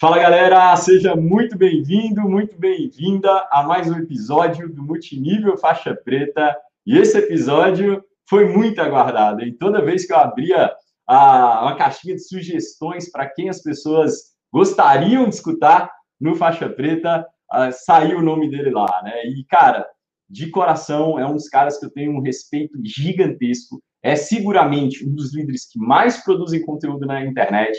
Fala galera, seja muito bem-vindo, muito bem-vinda a mais um episódio do Multinível Faixa Preta. E esse episódio foi muito aguardado. E toda vez que eu abria a, uma caixinha de sugestões para quem as pessoas gostariam de escutar no Faixa Preta, uh, saiu o nome dele lá, né? E cara, de coração é um dos caras que eu tenho um respeito gigantesco. É seguramente um dos líderes que mais produzem conteúdo na internet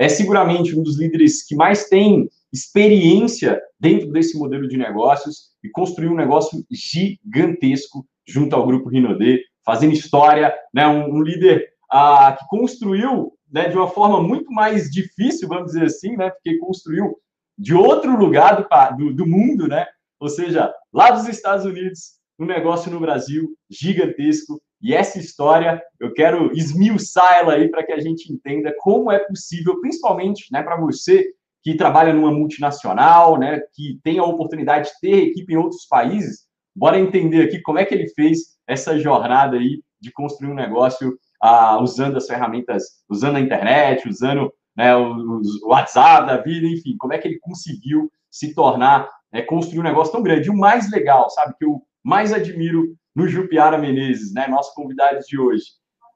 é seguramente um dos líderes que mais tem experiência dentro desse modelo de negócios e construiu um negócio gigantesco junto ao grupo Rinodê, fazendo história, né? Um, um líder ah, que construiu né, de uma forma muito mais difícil, vamos dizer assim, né? Porque construiu de outro lugar do, do, do mundo, né? Ou seja, lá dos Estados Unidos, um negócio no Brasil gigantesco e essa história, eu quero esmiuçar ela aí para que a gente entenda como é possível, principalmente né, para você que trabalha numa multinacional, né, que tem a oportunidade de ter equipe em outros países. Bora entender aqui como é que ele fez essa jornada aí de construir um negócio ah, usando as ferramentas, usando a internet, usando né, o, WhatsApp da vida, enfim, como é que ele conseguiu se tornar, né, construir um negócio tão grande. E o mais legal, sabe, que eu mais admiro no Jupiara Menezes, né, nosso convidado de hoje.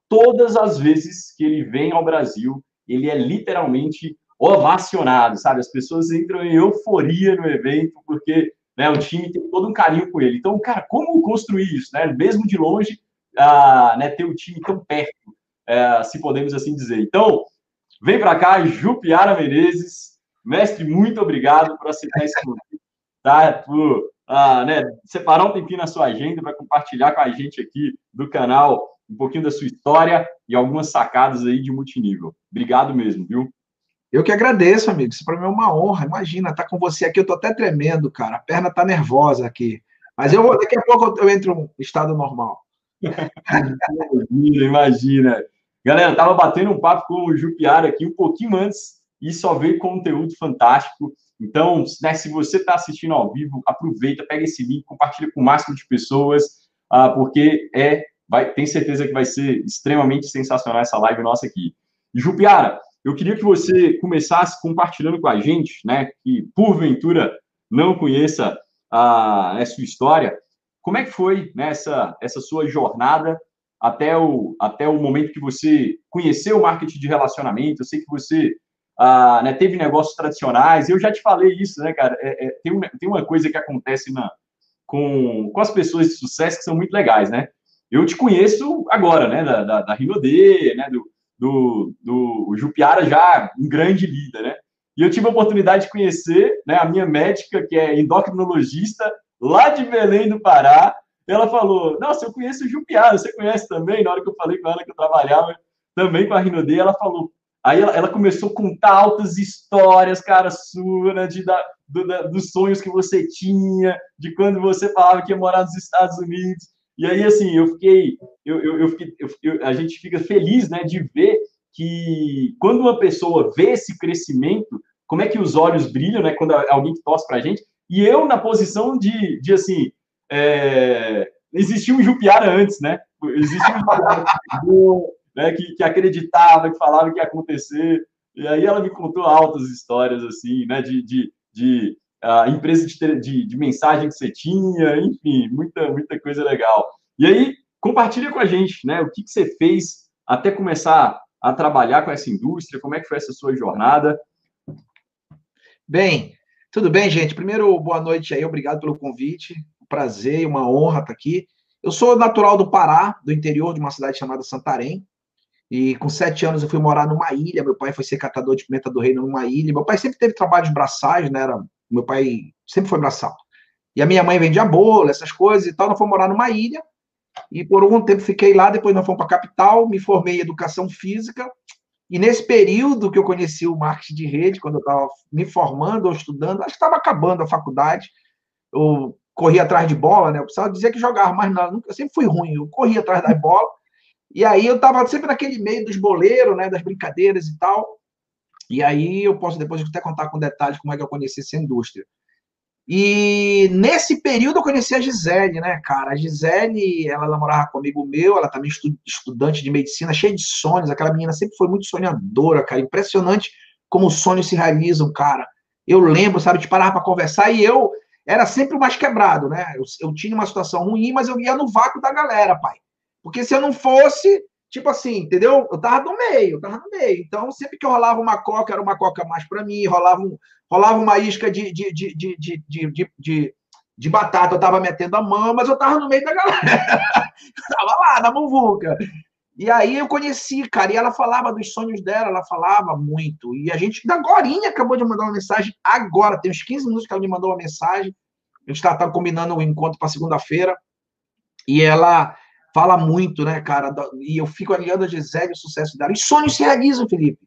Todas as vezes que ele vem ao Brasil, ele é literalmente ovacionado, sabe? As pessoas entram em euforia no evento, porque né, o time tem todo um carinho com ele. Então, cara, como construir isso, né? Mesmo de longe, ah, né, ter o time tão perto, é, se podemos assim dizer. Então, vem para cá, Jupiara Menezes. Mestre, muito obrigado por aceitar esse convite, tá? Por ah, né, separar um tempinho na sua agenda para compartilhar com a gente aqui do canal um pouquinho da sua história e algumas sacadas aí de multinível. Obrigado mesmo, viu? Eu que agradeço, amigo. Isso para mim é uma honra. Imagina, estar tá com você aqui. Eu tô até tremendo, cara. A perna tá nervosa aqui. Mas eu daqui a pouco eu entro em estado normal. imagina, imagina. Galera, tava batendo um papo com o Jupiara aqui um pouquinho antes e só veio conteúdo fantástico. Então, né, se você está assistindo ao vivo, aproveita, pega esse link, compartilha com o máximo de pessoas, uh, porque é, vai, tem certeza que vai ser extremamente sensacional essa live nossa aqui. Jupiara, eu queria que você começasse compartilhando com a gente, né, que porventura não conheça a, a sua história, como é que foi né, essa, essa sua jornada até o, até o momento que você conheceu o marketing de relacionamento? Eu sei que você ah, né, teve negócios tradicionais. Eu já te falei isso, né, cara? É, é, tem, uma, tem uma coisa que acontece na, com, com as pessoas de sucesso que são muito legais, né? Eu te conheço agora, né, da, da, da Rinodê, né, do, do, do Jupiara já um grande líder, né? E eu tive a oportunidade de conhecer né, a minha médica, que é endocrinologista, lá de Belém do Pará. Ela falou: Nossa, eu conheço o Jupiara, você conhece também? Na hora que eu falei com ela que eu trabalhava também com a Rinodê, ela falou: Aí ela, ela, começou a contar altas histórias, cara, sua, né, de, da, do, da, dos sonhos que você tinha, de quando você falava que ia morar nos Estados Unidos. E aí, assim, eu fiquei, eu, eu, eu fiquei, eu, a gente fica feliz, né, de ver que quando uma pessoa vê esse crescimento, como é que os olhos brilham, né, quando alguém torce pra gente. E eu na posição de, de assim, é, existia um Jupiara antes, né? Existia um né, que, que acreditava, que falava que ia acontecer. E aí ela me contou altas histórias, assim, né, de, de, de uh, empresa de, de, de, mensagem que você tinha, enfim, muita, muita coisa legal. E aí, compartilha com a gente, né, o que, que você fez até começar a trabalhar com essa indústria, como é que foi essa sua jornada? Bem, tudo bem, gente? Primeiro, boa noite aí, obrigado pelo convite, prazer e uma honra estar aqui. Eu sou natural do Pará, do interior de uma cidade chamada Santarém, e com sete anos eu fui morar numa ilha. Meu pai foi ser catador de pimenta do reino numa ilha. Meu pai sempre teve trabalho de braçagem, né? Era, meu pai sempre foi braçal. E a minha mãe vendia bolo, essas coisas e tal. Nós fomos morar numa ilha. E por algum tempo fiquei lá. Depois nós fomos para a capital. Me formei em educação física. E nesse período que eu conheci o marketing de rede, quando eu estava me formando ou estudando, acho que estava acabando a faculdade. Eu corria atrás de bola, né? Eu precisava dizer que jogava, mas não, eu sempre fui ruim. Eu corria atrás da bola e aí eu estava sempre naquele meio dos boleiros, né, das brincadeiras e tal. E aí eu posso depois até contar com detalhes como é que eu conheci essa indústria. E nesse período eu conheci a Gisele, né, cara? A Gisele, ela namorava comigo meu, ela também estudante de medicina, cheia de sonhos. Aquela menina sempre foi muito sonhadora, cara. Impressionante como os sonhos se realizam, cara. Eu lembro, sabe, de parar para conversar e eu era sempre o mais quebrado, né? Eu, eu, tinha uma situação ruim, mas eu ia no vácuo da galera, pai. Porque se eu não fosse, tipo assim, entendeu? Eu tava no meio, eu tava no meio. Então, sempre que eu rolava uma coca, era uma coca mais para mim, rolava, um, rolava uma isca de, de, de, de, de, de, de, de batata, eu tava metendo a mão, mas eu tava no meio da galera. tava lá, na muvuca. E aí eu conheci, cara, e ela falava dos sonhos dela, ela falava muito. E a gente, agora acabou de mandar uma mensagem, agora, tem uns 15 minutos que ela me mandou uma mensagem. A gente está tá combinando o encontro para segunda-feira. E ela fala muito, né, cara? E eu fico aliando a Gisele o sucesso dela. E sonhos se realizam, Felipe.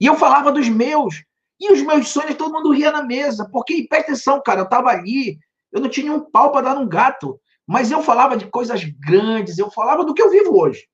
E eu falava dos meus. E os meus sonhos, todo mundo ria na mesa. Porque, presta atenção, cara, eu estava ali, eu não tinha um pau para dar num gato. Mas eu falava de coisas grandes, eu falava do que eu vivo hoje.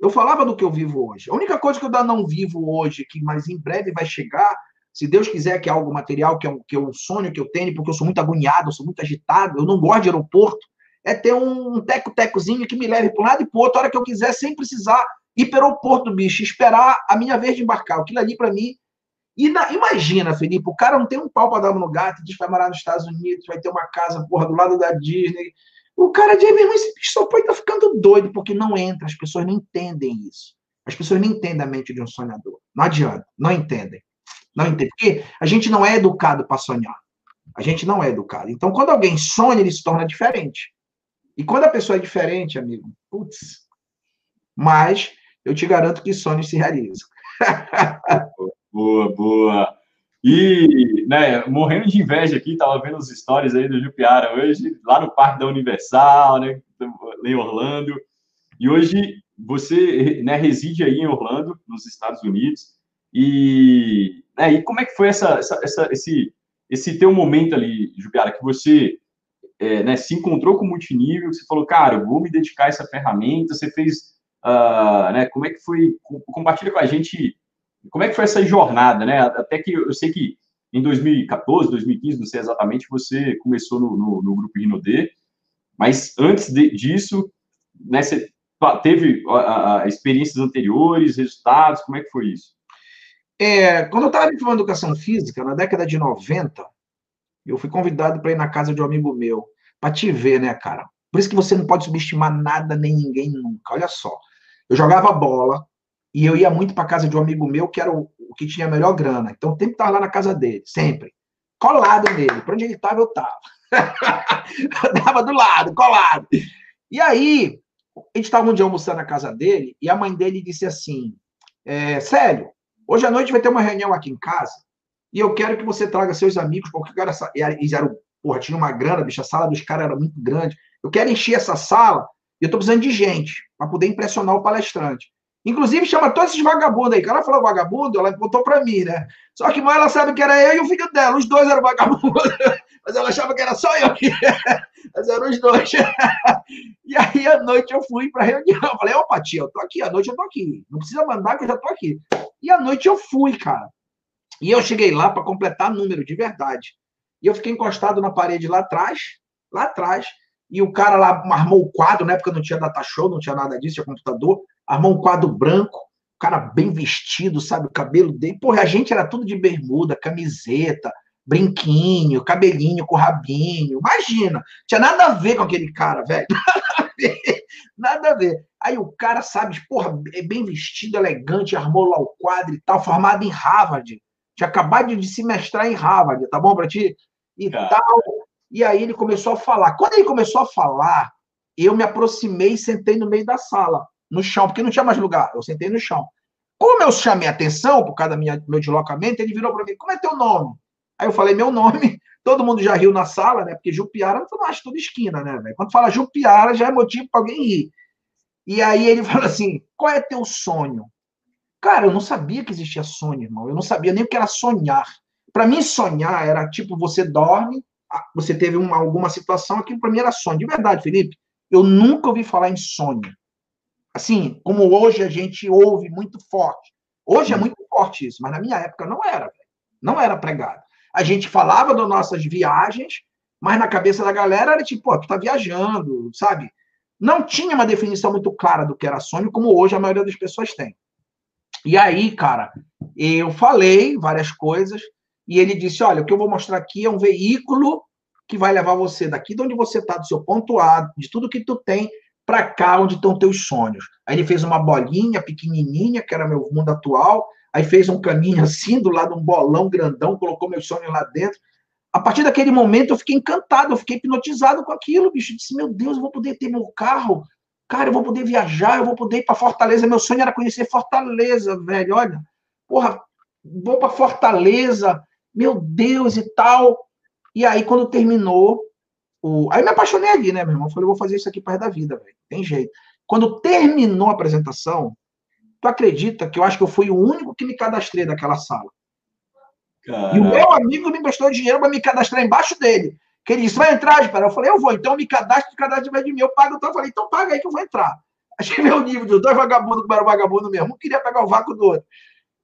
Eu falava do que eu vivo hoje. A única coisa que eu não vivo hoje, que mas em breve vai chegar, se Deus quiser que é algo material, que é, um, que é um sonho que eu tenho, porque eu sou muito agoniado, eu sou muito agitado, eu não gosto de aeroporto, é ter um teco-tecozinho que me leve para um lado e para outro, a hora que eu quiser, sem precisar ir para o aeroporto, bicho, esperar a minha vez de embarcar. Aquilo ali, para mim. E na, imagina, Felipe, o cara não tem um pau para dar no gato, diz que vai morar nos Estados Unidos, vai ter uma casa, porra, do lado da Disney, o cara diz, meu irmão, esse bicho só pode estar tá ficando doido, porque não entra, as pessoas não entendem isso. As pessoas não entendem a mente de um sonhador. Não adianta, não entendem. Não entendem. Porque a gente não é educado para sonhar. A gente não é educado. Então, quando alguém sonha, ele se torna diferente. E quando a pessoa é diferente, amigo, putz. Mas eu te garanto que sonhos se realizam. boa, boa. E, né, morrendo de inveja aqui, tava vendo os stories aí do Jupiara hoje, lá no Parque da Universal, né, em Orlando. E hoje você né, reside aí em Orlando, nos Estados Unidos. E, né, e como é que foi essa, essa, essa, esse, esse teu momento ali, Jupiara, que você é, né, se encontrou com o multinível, você falou, cara, eu vou me dedicar a essa ferramenta, você fez, uh, né, como é que foi, compartilha com a gente como é que foi essa jornada, né? Até que eu sei que em 2014, 2015, não sei exatamente, você começou no, no, no grupo Rinode, mas antes de, disso, né, você teve a, a, experiências anteriores, resultados, como é que foi isso? É, quando eu estava formando educação física, na década de 90, eu fui convidado para ir na casa de um amigo meu, para te ver, né, cara? Por isso que você não pode subestimar nada nem ninguém nunca. Olha só. Eu jogava bola, e eu ia muito para casa de um amigo meu que era o, o que tinha a melhor grana. Então, o tempo estava lá na casa dele, sempre. Colado nele. Para onde ele estava, eu estava. eu estava do lado, colado. E aí, a gente estava um dia almoçando na casa dele e a mãe dele disse assim: é, Sério, hoje à noite vai ter uma reunião aqui em casa e eu quero que você traga seus amigos, porque cara, eles eram, porra, tinha uma grana, bicho, a sala dos caras era muito grande. Eu quero encher essa sala e eu estou precisando de gente para poder impressionar o palestrante. Inclusive, chama todos esses vagabundos aí. Quando ela falou vagabundo, ela botou para mim, né? Só que mãe, ela sabe que era eu e o filho dela. Os dois eram vagabundos. Mas ela achava que era só eu. Mas eram os dois. E aí, à noite, eu fui para reunião. Eu falei, opa, tia, eu tô aqui. À noite eu tô aqui. Não precisa mandar, que eu já tô aqui. E à noite eu fui, cara. E eu cheguei lá para completar número, de verdade. E eu fiquei encostado na parede lá atrás, lá atrás. E o cara lá armou o quadro, na época não tinha data show, não tinha nada disso, tinha computador armou um quadro branco, o cara bem vestido, sabe? O cabelo dele. Porra, a gente era tudo de bermuda, camiseta, brinquinho, cabelinho com rabinho. Imagina, tinha nada a ver com aquele cara, velho. Nada a ver. Nada a ver. Aí o cara, sabe, porra, é bem vestido, elegante, armou lá o quadro e tal, formado em Harvard. Tinha acabado de se mestrar em Harvard, tá bom pra ti? E tal. E aí ele começou a falar. Quando ele começou a falar, eu me aproximei e sentei no meio da sala no chão, porque não tinha mais lugar. Eu sentei no chão. Como eu chamei a atenção por causa do meu deslocamento, ele virou para mim: Como é teu nome? Aí eu falei: Meu nome. Todo mundo já riu na sala, né? Porque Jupiara, não acha toda esquina, né, velho? Quando fala Jupiara, já é motivo para alguém rir. E aí ele falou assim: Qual é teu sonho? Cara, eu não sabia que existia sonho, irmão. Eu não sabia nem o que era sonhar. Para mim, sonhar era tipo: você dorme, você teve uma, alguma situação, aquilo para mim era sonho. De verdade, Felipe, eu nunca ouvi falar em sonho. Assim, como hoje a gente ouve muito forte. Hoje é muito forte isso, mas na minha época não era. Não era pregado. A gente falava das nossas viagens, mas na cabeça da galera era tipo, pô, tu tá viajando, sabe? Não tinha uma definição muito clara do que era sonho, como hoje a maioria das pessoas tem. E aí, cara, eu falei várias coisas e ele disse: Olha, o que eu vou mostrar aqui é um veículo que vai levar você daqui de onde você está, do seu ponto A, de tudo que tu tem, para cá onde estão teus sonhos. Aí ele fez uma bolinha pequenininha, que era meu mundo atual, aí fez um caminho assim, do lado um bolão grandão, colocou meus sonhos lá dentro. A partir daquele momento eu fiquei encantado, eu fiquei hipnotizado com aquilo, bicho. Eu disse, meu Deus, eu vou poder ter meu carro, cara, eu vou poder viajar, eu vou poder ir para Fortaleza. Meu sonho era conhecer Fortaleza, velho. Olha, porra, vou para Fortaleza, meu Deus e tal. E aí, quando terminou, o... aí me apaixonei ali, né, meu irmão? Eu falei, vou fazer isso aqui para da vida, velho. Tem jeito. Quando terminou a apresentação, tu acredita que eu acho que eu fui o único que me cadastrei daquela sala. Caraca. E o meu amigo me emprestou dinheiro para me cadastrar embaixo dele. Que ele disse, vai entrar, espera. Eu falei, eu vou, então me cadastre, cadastre vai de mim, eu pago. Então eu falei, então paga aí que eu vou entrar. Acho que nível de dois vagabundos que era vagabundo mesmo. Um queria pegar o vácuo do outro.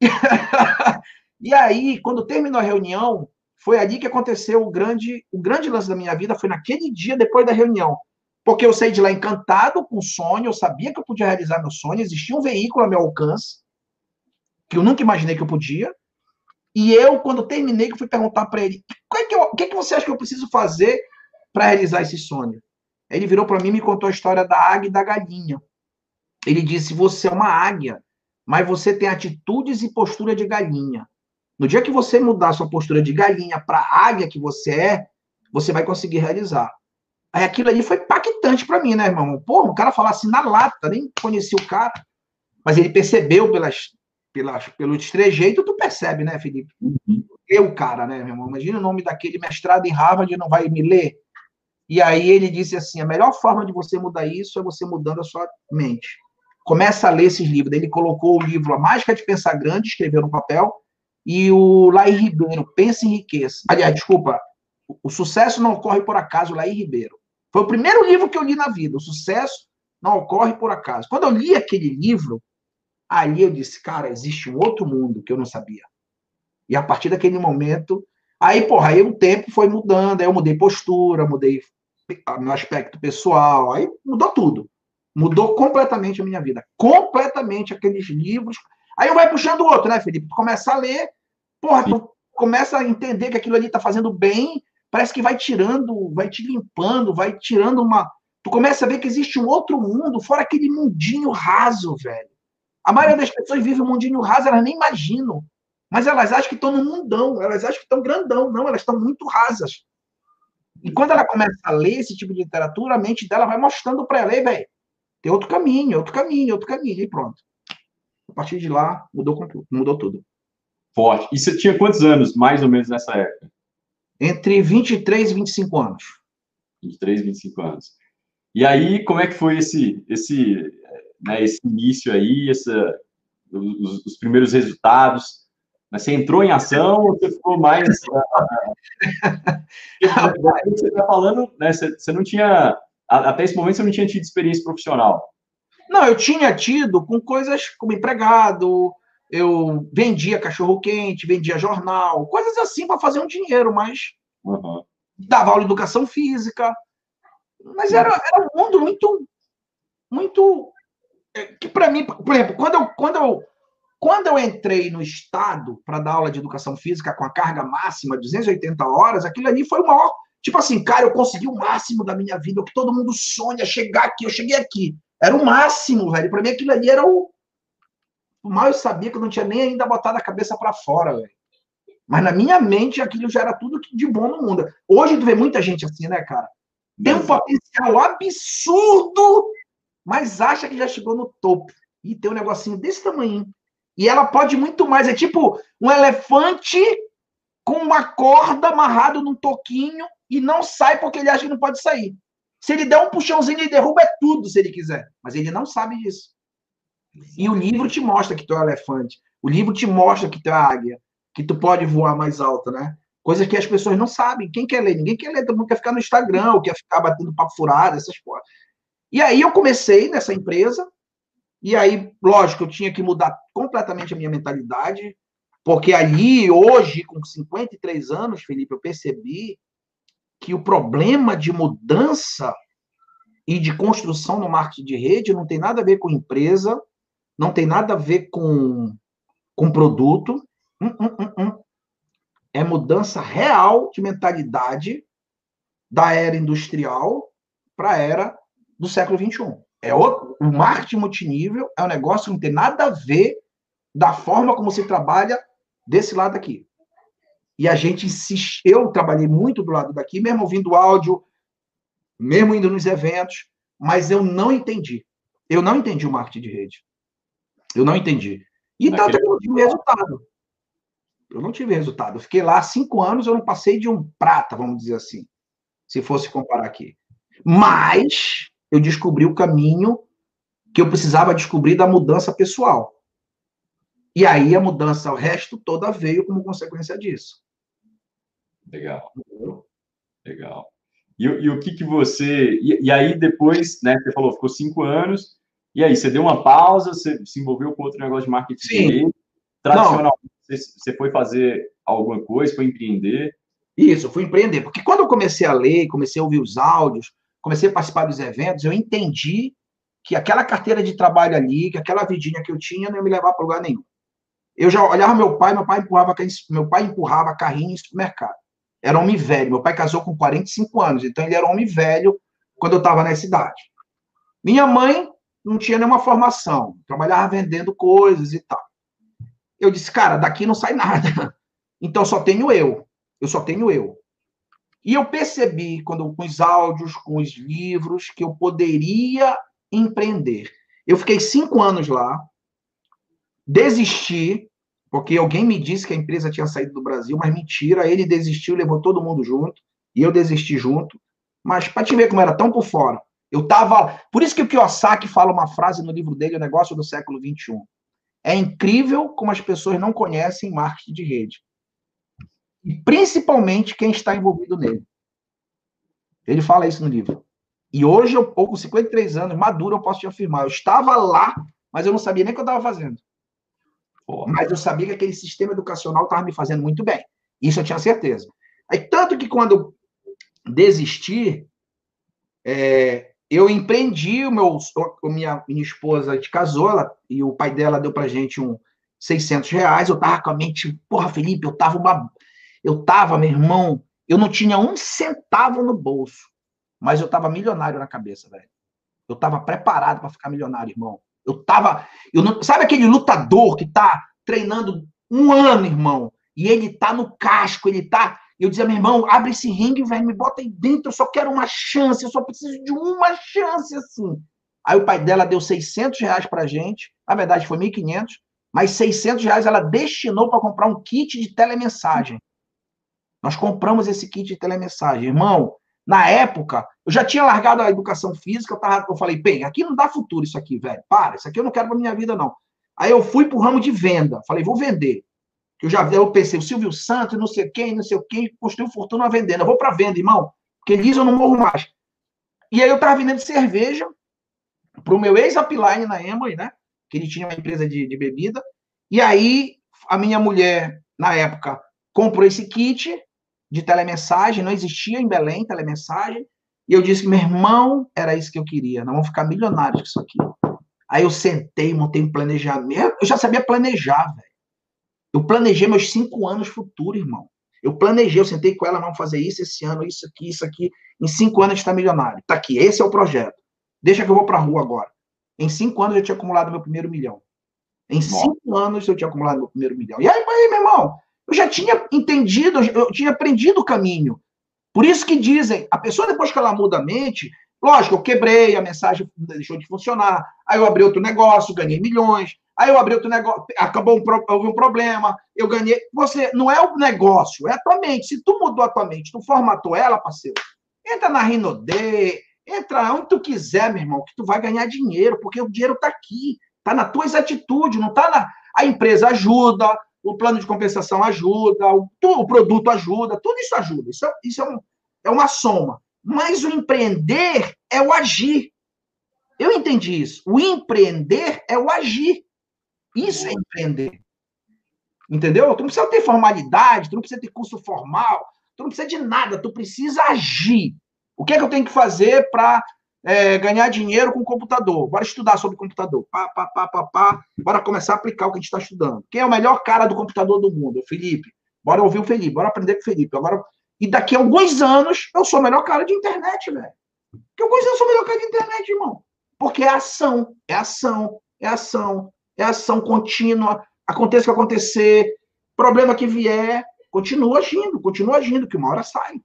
e aí, quando terminou a reunião, foi ali que aconteceu o grande, o grande lance da minha vida, foi naquele dia depois da reunião. Porque eu saí de lá encantado com o sonho, eu sabia que eu podia realizar meu sonho, existia um veículo a meu alcance, que eu nunca imaginei que eu podia. E eu, quando terminei, que fui perguntar para ele: o que, que, você acha que eu preciso fazer para realizar esse sonho? Ele virou para mim e me contou a história da águia e da galinha. Ele disse: Você é uma águia, mas você tem atitudes e postura de galinha. No dia que você mudar sua postura de galinha para águia que você é, você vai conseguir realizar. Aí aquilo ali foi impactante para mim, né, irmão? Pô, o cara falar assim na lata, nem conheci o cara, mas ele percebeu pelas, pelas, pelo estrejeito, tu percebe, né, Felipe? Uhum. Eu, cara, né, meu irmão? Imagina o nome daquele mestrado em Harvard não vai me ler. E aí ele disse assim: a melhor forma de você mudar isso é você mudando a sua mente. Começa a ler esses livros. Ele colocou o livro A Mágica de Pensar Grande, escreveu no papel, e o Laí Ribeiro, Pensa em Riqueza. Aliás, desculpa, O Sucesso Não Ocorre Por Acaso, Laí Ribeiro. Foi o primeiro livro que eu li na vida. O Sucesso Não Ocorre Por Acaso. Quando eu li aquele livro, aí eu disse, cara, existe um outro mundo que eu não sabia. E a partir daquele momento, aí, porra, aí o tempo foi mudando, aí eu mudei postura, mudei meu aspecto pessoal, aí mudou tudo. Mudou completamente a minha vida. Completamente aqueles livros Aí um vai puxando o outro, né, Felipe? Tu começa a ler, porra, tu começa a entender que aquilo ali tá fazendo bem, parece que vai tirando, vai te limpando, vai tirando uma. Tu começa a ver que existe um outro mundo, fora aquele mundinho raso, velho. A maioria das pessoas vive um mundinho raso, elas nem imaginam. Mas elas acham que estão no mundão, elas acham que estão grandão. Não, elas estão muito rasas. E quando ela começa a ler esse tipo de literatura, a mente dela vai mostrando para ela, velho, tem outro caminho, outro caminho, outro caminho, e pronto. A partir de lá, mudou, mudou tudo. Forte. E você tinha quantos anos, mais ou menos, nessa época? Entre 23 e 25 anos. 23 e 25 anos. E aí, como é que foi esse, esse, né, esse início aí, essa, os, os primeiros resultados? Você entrou em ação ou você ficou mais. você está falando, né? Você, você não tinha. Até esse momento você não tinha tido experiência profissional. Não, eu tinha tido com coisas como empregado, eu vendia cachorro-quente, vendia jornal, coisas assim para fazer um dinheiro, mas uhum. dava aula de educação física. Mas era, era um mundo muito. Muito. É, que para mim, por exemplo, quando eu, quando eu, quando eu entrei no Estado para dar aula de educação física com a carga máxima, 280 horas, aquilo ali foi o maior. Tipo assim, cara, eu consegui o máximo da minha vida, o que todo mundo sonha, chegar aqui, eu cheguei aqui. Era o máximo, velho. Para mim aquilo ali era o. O mal eu sabia que eu não tinha nem ainda botado a cabeça para fora, velho. Mas na minha mente aquilo já era tudo de bom no mundo. Hoje tu vê muita gente assim, né, cara? Tem um potencial absurdo, mas acha que já chegou no topo. E tem um negocinho desse tamanho. E ela pode muito mais. É tipo um elefante com uma corda amarrado num toquinho e não sai porque ele acha que não pode sair. Se ele der um puxãozinho, ele derruba é tudo, se ele quiser. Mas ele não sabe disso. E o livro te mostra que tu é um elefante. O livro te mostra que tu é águia. Que tu pode voar mais alto, né? Coisa que as pessoas não sabem. Quem quer ler? Ninguém quer ler. Todo mundo quer ficar no Instagram, ou quer ficar batendo papo furado, essas coisas. E aí eu comecei nessa empresa. E aí, lógico, eu tinha que mudar completamente a minha mentalidade. Porque ali, hoje, com 53 anos, Felipe, eu percebi que o problema de mudança e de construção no marketing de rede não tem nada a ver com empresa, não tem nada a ver com com produto. Hum, hum, hum, hum. é mudança real de mentalidade da era industrial para a era do século XXI. É outro, o marketing multinível é um negócio que não tem nada a ver da forma como se trabalha desse lado aqui. E a gente insiste, eu trabalhei muito do lado daqui, mesmo ouvindo áudio, mesmo indo nos eventos, mas eu não entendi. Eu não entendi o marketing de rede. Eu não entendi. E Naquele... tanto que eu não tive resultado. Eu não tive resultado. Eu fiquei lá cinco anos, eu não passei de um prata, vamos dizer assim, se fosse comparar aqui. Mas eu descobri o caminho que eu precisava descobrir da mudança pessoal. E aí a mudança, o resto toda veio como consequência disso. Legal. Legal. E, e o que que você... E, e, aí depois, né, você falou, ficou cinco anos, e aí você deu uma pausa, você se envolveu com outro negócio de marketing Sim. Tradicionalmente, você, você foi fazer alguma coisa, foi empreender? Isso, fui empreender. Porque quando eu comecei a ler, comecei a ouvir os áudios, comecei a participar dos eventos, eu entendi que aquela carteira de trabalho ali, que aquela vidinha que eu tinha, não ia me levar para lugar nenhum. Eu já olhava meu pai, meu pai empurrava, meu pai empurrava carrinho em supermercado. Era homem velho. Meu pai casou com 45 anos, então ele era homem velho quando eu estava nessa idade. Minha mãe não tinha nenhuma formação, trabalhava vendendo coisas e tal. Eu disse, cara, daqui não sai nada. Então só tenho eu. Eu só tenho eu. E eu percebi, quando com os áudios, com os livros, que eu poderia empreender. Eu fiquei cinco anos lá, desisti, porque alguém me disse que a empresa tinha saído do Brasil, mas mentira, ele desistiu, levou todo mundo junto, e eu desisti junto. Mas para te ver como era tão por fora, eu tava. Por isso que o Kiyosaki fala uma frase no livro dele, O Negócio do Século XXI. É incrível como as pessoas não conhecem marketing de rede. E principalmente quem está envolvido nele. Ele fala isso no livro. E hoje, eu, com 53 anos, maduro, eu posso te afirmar. Eu estava lá, mas eu não sabia nem o que eu estava fazendo. Mas eu sabia que aquele sistema educacional estava me fazendo muito bem. Isso eu tinha certeza. Aí, tanto que quando desisti, é, eu empreendi o meu, minha, minha esposa de casou, ela, e o pai dela deu pra gente um 600 reais, eu tava com a mente, porra, Felipe, eu tava uma, eu tava, meu irmão, eu não tinha um centavo no bolso, mas eu tava milionário na cabeça, velho. Eu tava preparado para ficar milionário, irmão. Eu tava. Eu não, sabe aquele lutador que tá treinando um ano, irmão? E ele tá no casco, ele tá. Eu dizia, meu irmão, abre esse ringue, velho, me bota aí dentro, eu só quero uma chance, eu só preciso de uma chance, assim. Aí o pai dela deu 600 reais pra gente, na verdade foi 1.500, mas 600 reais ela destinou para comprar um kit de telemensagem. Nós compramos esse kit de telemensagem. Irmão, na época, eu já tinha largado a educação física, eu, tava, eu falei, bem, aqui não dá futuro isso aqui, velho. Para, isso aqui eu não quero para minha vida, não. Aí eu fui pro ramo de venda. Falei, vou vender. Eu já eu pensei, o Silvio Santos, não sei quem, não sei quem, construiu fortuna vendendo. Eu vou para venda, irmão. Porque liso eu não morro mais. E aí eu tava vendendo cerveja pro meu ex-upline na Emory, né? Que ele tinha uma empresa de, de bebida. E aí a minha mulher, na época, comprou esse kit de telemensagem, não existia em Belém telemensagem, e eu disse que, meu irmão, era isso que eu queria, nós vamos ficar milionários com isso aqui. Aí eu sentei, montei um planejamento, eu já sabia planejar, velho. Eu planejei meus cinco anos futuro, irmão. Eu planejei, eu sentei com ela, vamos fazer isso esse ano, isso aqui, isso aqui. Em cinco anos a gente está milionário. Tá aqui, esse é o projeto. Deixa que eu vou para a rua agora. Em cinco anos eu tinha acumulado meu primeiro milhão. Em cinco anos eu tinha acumulado meu primeiro milhão. E aí meu irmão, eu já tinha entendido, eu tinha aprendido o caminho. Por isso que dizem, a pessoa depois que ela muda a mente, lógico, eu quebrei, a mensagem deixou de funcionar, aí eu abri outro negócio, ganhei milhões, aí eu abri outro negócio, acabou um, houve um problema, eu ganhei. Você, não é o negócio, é a tua mente. Se tu mudou a tua mente, tu formatou ela, parceiro, entra na Rinode, entra onde tu quiser, meu irmão, que tu vai ganhar dinheiro, porque o dinheiro tá aqui, tá nas tuas atitudes, não tá na. A empresa ajuda, o plano de compensação ajuda, o, o produto ajuda, tudo isso ajuda. Isso, é, isso é, um, é uma soma. Mas o empreender é o agir. Eu entendi isso. O empreender é o agir. Isso é empreender. Entendeu? Tu não precisa ter formalidade, tu não precisa ter curso formal, tu não precisa de nada, tu precisa agir. O que é que eu tenho que fazer para é, ganhar dinheiro com computador. Bora estudar sobre computador. Pá, pá, pá, pá, pá. Bora começar a aplicar o que a gente está estudando. Quem é o melhor cara do computador do mundo? O Felipe. Bora ouvir o Felipe. Bora aprender com o Felipe. Agora, e daqui a alguns anos, eu sou o melhor cara de internet, velho. Porque alguns anos eu sou o melhor cara de internet, irmão. Porque é ação, é ação, é ação, é ação contínua. Aconteça o que acontecer, problema que vier, continua agindo, continua agindo, que uma hora sai.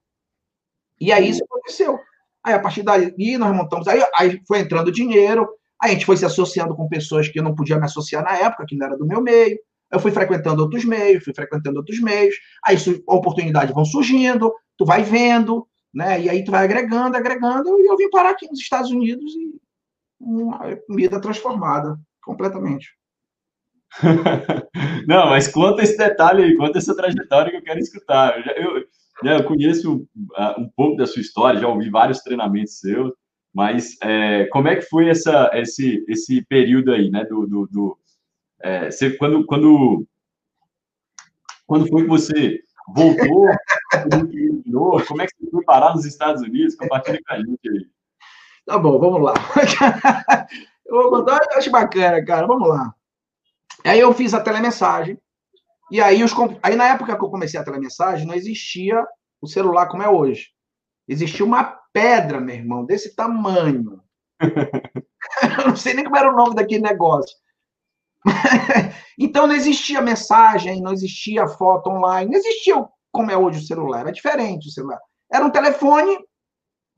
E aí isso aconteceu. Aí, a partir daí, nós montamos. Aí, aí foi entrando dinheiro, aí a gente foi se associando com pessoas que eu não podia me associar na época, que não era do meu meio. Eu fui frequentando outros meios, fui frequentando outros meios. Aí oportunidades vão surgindo, tu vai vendo, né? E aí tu vai agregando, agregando. E eu vim parar aqui nos Estados Unidos e uma vida transformada completamente. não, mas conta esse detalhe aí, conta essa trajetória que eu quero escutar. Eu, eu, né, eu conheço uh, um pouco da sua história, já ouvi vários treinamentos seus, mas é, como é que foi essa, esse, esse período aí, né? Do, do, do é, você, quando, quando, quando foi que você voltou, como é que você foi parar nos Estados Unidos? Compartilha com a gente aí. Tá bom, vamos lá. eu vou contar, acho bacana, cara. Vamos lá. Aí eu fiz a telemensagem. E aí, os, aí, na época que eu comecei a telemensagem, não existia o celular como é hoje. Existia uma pedra, meu irmão, desse tamanho. eu não sei nem como era o nome daquele negócio. então não existia mensagem, não existia foto online, não existia como é hoje o celular, era diferente o celular. Era um telefone,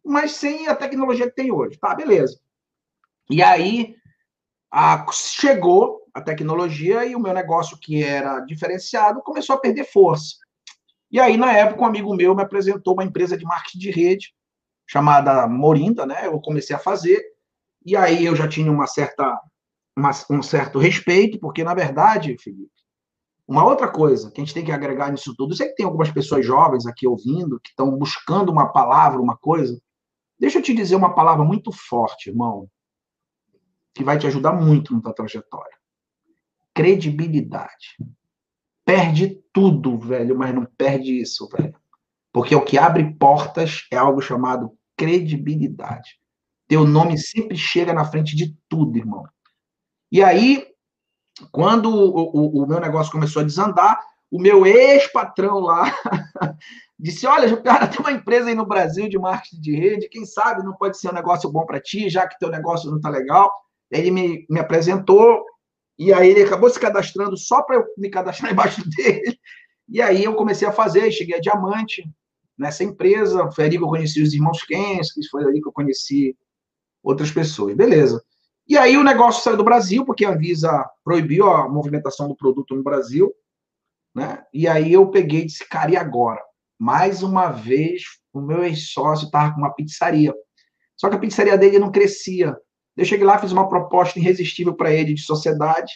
mas sem a tecnologia que tem hoje. Tá, beleza. E aí a, chegou a tecnologia e o meu negócio, que era diferenciado, começou a perder força. E aí, na época, um amigo meu me apresentou uma empresa de marketing de rede, chamada Morinda, né? Eu comecei a fazer, e aí eu já tinha uma certa, uma, um certo respeito, porque, na verdade, Felipe, uma outra coisa que a gente tem que agregar nisso tudo, eu sei que tem algumas pessoas jovens aqui ouvindo, que estão buscando uma palavra, uma coisa. Deixa eu te dizer uma palavra muito forte, irmão, que vai te ajudar muito na tua trajetória credibilidade. Perde tudo, velho, mas não perde isso, velho. Porque o que abre portas é algo chamado credibilidade. Teu nome sempre chega na frente de tudo, irmão. E aí, quando o, o, o meu negócio começou a desandar, o meu ex-patrão lá disse: Olha, cara, tem uma empresa aí no Brasil de marketing de rede, quem sabe não pode ser um negócio bom para ti, já que teu negócio não está legal. Ele me, me apresentou, e aí ele acabou se cadastrando só para eu me cadastrar embaixo dele. E aí eu comecei a fazer, cheguei a diamante nessa empresa. Foi ali que eu conheci os irmãos Kensky, foi ali que eu conheci outras pessoas. Beleza. E aí o negócio saiu do Brasil, porque a Anvisa proibiu a movimentação do produto no Brasil. Né? E aí eu peguei e disse, cara, e agora? Mais uma vez, o meu ex-sócio estava com uma pizzaria. Só que a pizzaria dele não crescia. Eu cheguei lá, fiz uma proposta irresistível para ele de sociedade,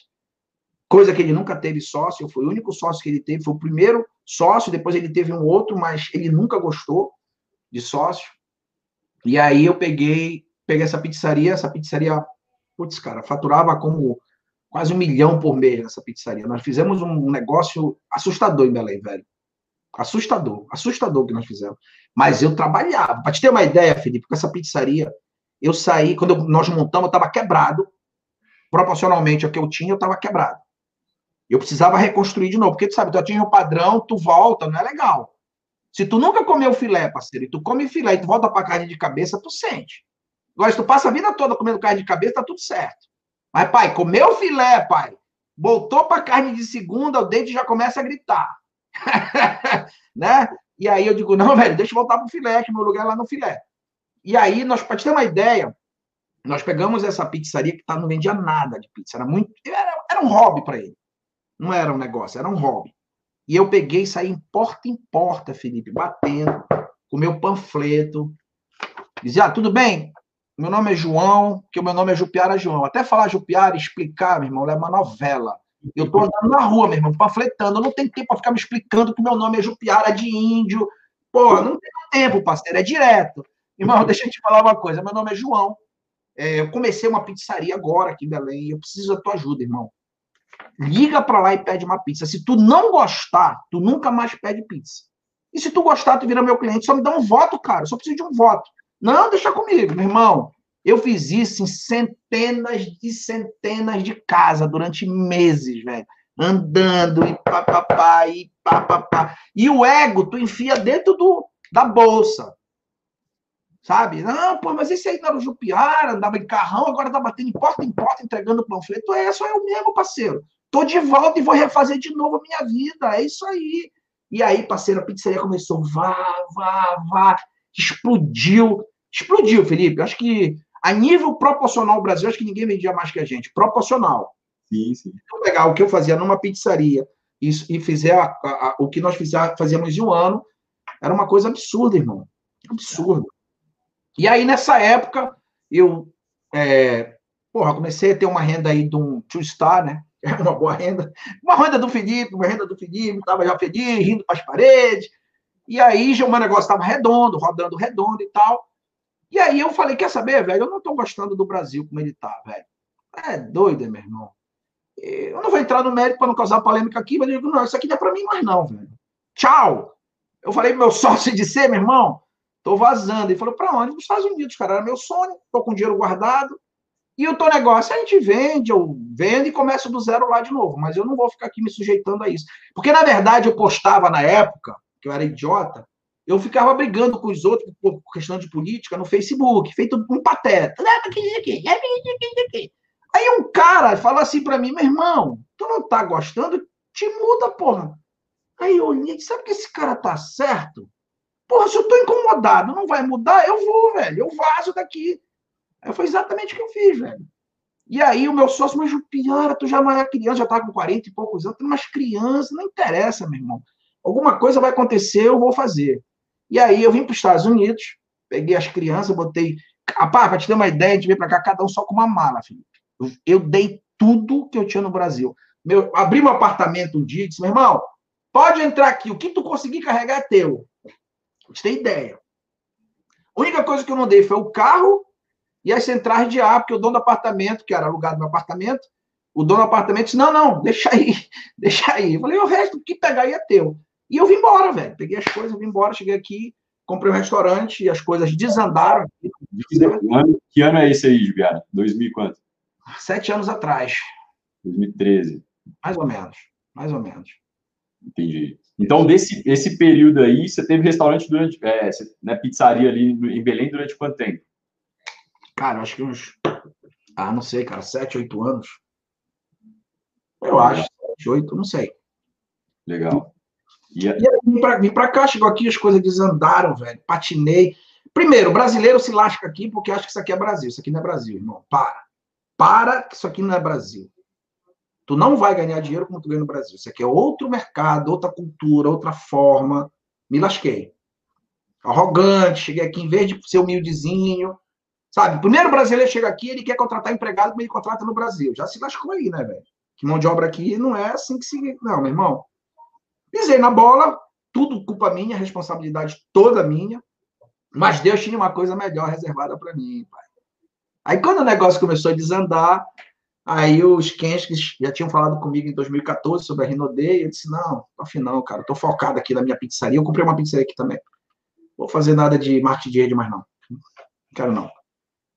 coisa que ele nunca teve sócio, fui o único sócio que ele teve, foi o primeiro sócio, depois ele teve um outro, mas ele nunca gostou de sócio. E aí eu peguei, peguei essa pizzaria, essa pizzaria, putz, cara, faturava como quase um milhão por mês nessa pizzaria. Nós fizemos um negócio assustador em Belém, velho. Assustador, assustador que nós fizemos. Mas eu trabalhava. Para te ter uma ideia, Felipe, com essa pizzaria, eu saí, quando nós montamos, eu estava quebrado. Proporcionalmente ao que eu tinha, eu estava quebrado. Eu precisava reconstruir de novo, porque tu sabe, tu atinge o padrão, tu volta, não é legal. Se tu nunca comeu filé, parceiro, e tu come filé e tu volta para carne de cabeça, tu sente. Agora, se tu passa a vida toda comendo carne de cabeça, tá tudo certo. Mas, pai, comeu filé, pai, voltou para carne de segunda, o dente já começa a gritar. né? E aí eu digo, não, velho, deixa eu voltar pro filé, que meu lugar é lá no filé. E aí, nós, para ter uma ideia, nós pegamos essa pizzaria que tá, não vendia nada de pizza, era muito. Era, era um hobby para ele. Não era um negócio, era um hobby. E eu peguei e saí em porta em porta, Felipe, batendo, com meu panfleto. Dizia, ah, tudo bem? Meu nome é João, que o meu nome é Jupiara João. Até falar Jupiara, explicar, meu irmão, é uma novela. Eu tô andando na rua, meu irmão, panfletando. Eu não tenho tempo para ficar me explicando que meu nome é Jupiara de índio. Pô, não tenho tempo, parceiro, é direto. Irmão, deixa eu te falar uma coisa. Meu nome é João. É, eu comecei uma pizzaria agora aqui em Belém. Eu preciso da tua ajuda, irmão. Liga para lá e pede uma pizza. Se tu não gostar, tu nunca mais pede pizza. E se tu gostar, tu vira meu cliente. Só me dá um voto, cara. Eu só preciso de um voto. Não, deixa comigo, meu irmão. Eu fiz isso em centenas de centenas de casas durante meses, velho. Andando e papapá, e papapá. E o ego, tu enfia dentro do, da bolsa. Sabe? Não, pô, mas esse aí era o Jupiara, andava em carrão, agora tá batendo em porta em porta, entregando panfleto. É, só eu mesmo, parceiro. Tô de volta e vou refazer de novo a minha vida. É isso aí. E aí, parceiro, a pizzaria começou, vá, vá, vá. Explodiu. Explodiu, Felipe. Acho que a nível proporcional ao Brasil, acho que ninguém vendia mais que a gente. Proporcional. Sim, sim. Então, pegar o que eu fazia numa pizzaria e, e fizer a, a, a, o que nós fazíamos em um ano, era uma coisa absurda, irmão. Absurdo. E aí, nessa época, eu é, porra, comecei a ter uma renda aí de um two-star, né? Era uma boa renda. Uma renda do Felipe, uma renda do Felipe, estava já feliz, rindo para as paredes. E aí, o meu negócio estava redondo, rodando redondo e tal. E aí eu falei, quer saber, velho? Eu não estou gostando do Brasil como ele está, velho. É doido, meu irmão. Eu não vou entrar no mérito para não causar polêmica aqui, mas eu digo, não, isso aqui não é para mim mais não, velho. Tchau! Eu falei pro meu sócio de ser, meu irmão, Tô vazando. Ele falou, para onde? Nos Estados Unidos, cara. Era meu sonho, tô com dinheiro guardado. E o teu negócio, a gente vende, eu vendo e começo do zero lá de novo. Mas eu não vou ficar aqui me sujeitando a isso. Porque, na verdade, eu postava na época, que eu era idiota, eu ficava brigando com os outros por questão de política no Facebook, feito um pateta. Aí um cara fala assim para mim, meu irmão, tu não tá gostando? Te muda, porra. Aí eu olhei, sabe que esse cara tá certo? Porra, se eu tô incomodado, não vai mudar, eu vou, velho. Eu vazo daqui. Aí foi exatamente o que eu fiz, velho. E aí o meu sócio, mas Jupiara, tu já não é criança, já tá com 40 e poucos anos, tem umas crianças, não interessa, meu irmão. Alguma coisa vai acontecer, eu vou fazer. E aí eu vim para os Estados Unidos, peguei as crianças, botei. Rapaz, para te ter uma ideia, a gente veio para cá, cada um só com uma mala, Felipe. Eu, eu dei tudo que eu tinha no Brasil. Meu, abri meu apartamento um dia e disse, meu irmão, pode entrar aqui, o que tu conseguir carregar é teu. Você tem ideia. A única coisa que eu não dei foi o carro e as centrais de ar, porque o dono do apartamento, que era alugado no apartamento, o dono do apartamento disse: não, não, deixa aí, deixa aí. Eu falei: o resto que pegar aí é teu. E eu vim embora, velho. Peguei as coisas, vim embora, cheguei aqui, comprei um restaurante e as coisas desandaram. Que ano é esse aí, Juliana? 2000 quanto? Sete anos atrás. 2013. Mais ou menos, mais ou menos. Entendi. Então, desse esse período aí, você teve restaurante durante, é, né, pizzaria ali em Belém durante quanto tempo? Cara, acho que uns, ah, não sei, cara, sete, oito anos. Eu acho, sete, oito, não sei. Legal. E, aí, vim pra, vim pra cá, chegou aqui, as coisas desandaram, velho, patinei. Primeiro, brasileiro se lasca aqui porque acha que isso aqui é Brasil. Isso aqui não é Brasil, irmão. Para. Para que isso aqui não é Brasil. Tu não vai ganhar dinheiro como tu ganha no Brasil. Isso aqui é outro mercado, outra cultura, outra forma. Me lasquei. Arrogante, cheguei aqui, em vez de ser humildezinho, sabe? Primeiro brasileiro chega aqui, ele quer contratar empregado, mas ele contrata no Brasil. Já se lascou aí, né, velho? Que mão de obra aqui não é assim que se. Não, meu irmão. Pisei na bola, tudo culpa minha, responsabilidade toda minha. Mas Deus tinha uma coisa melhor reservada para mim, pai. Aí quando o negócio começou a desandar, Aí os Kensks já tinham falado comigo em 2014 sobre a Rinode, eu disse, não, afinal, cara, tô focado aqui na minha pizzaria. Eu comprei uma pizzaria aqui também. Vou fazer nada de marketing de rede mais não. Não quero não.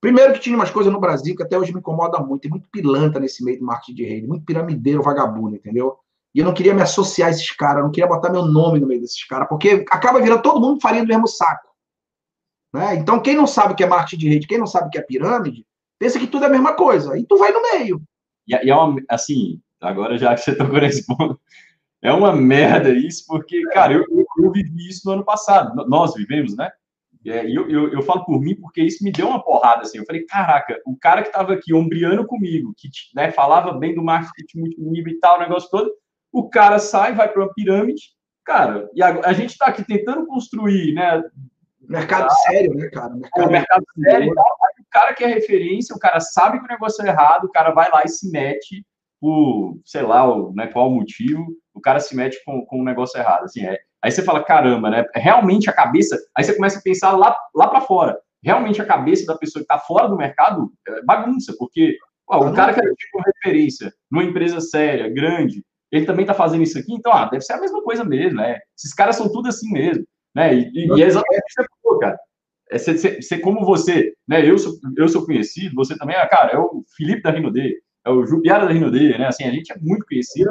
Primeiro que tinha umas coisas no Brasil que até hoje me incomoda muito. Tem muito pilantra nesse meio do marketing de rede, muito piramideiro, vagabundo, entendeu? E eu não queria me associar a esses caras, não queria botar meu nome no meio desses caras, porque acaba virando todo mundo farinha do mesmo saco. Né? Então, quem não sabe o que é marketing de rede, quem não sabe o que é pirâmide, pensa que tudo é a mesma coisa. E tu vai no meio. E, e é uma, assim, agora já que você tocou nesse ponto, é uma merda isso, porque, cara, eu, eu, vivi isso no ano passado. Nós vivemos, né? É, e eu, eu, eu, falo por mim porque isso me deu uma porrada, assim. Eu falei, caraca, o cara que estava aqui ombreando comigo, que né, falava bem do marketing multinível e tal, o negócio todo, o cara sai, vai para uma pirâmide, cara, e a, a gente está aqui tentando construir, né? Mercado sério, né, cara? Mercado, é, mercado sério cara que é referência, o cara sabe que o negócio é errado, o cara vai lá e se mete por, sei lá, né, qual o motivo, o cara se mete com, com um negócio errado. Assim, é, aí você fala, caramba, né? Realmente a cabeça. Aí você começa a pensar lá, lá para fora. Realmente a cabeça da pessoa que está fora do mercado é bagunça, porque ó, o cara que é tipo referência numa empresa séria, grande, ele também está fazendo isso aqui, então ah, deve ser a mesma coisa mesmo, né? Esses caras são tudo assim mesmo, né? E, e, e é exatamente o que você falou, cara é, cê, cê, como você, né? Eu sou, eu sou conhecido, você também é, cara, é o Felipe da Rinodê, é o Jubiara da Rinodê, né? Assim, a gente é muito conhecido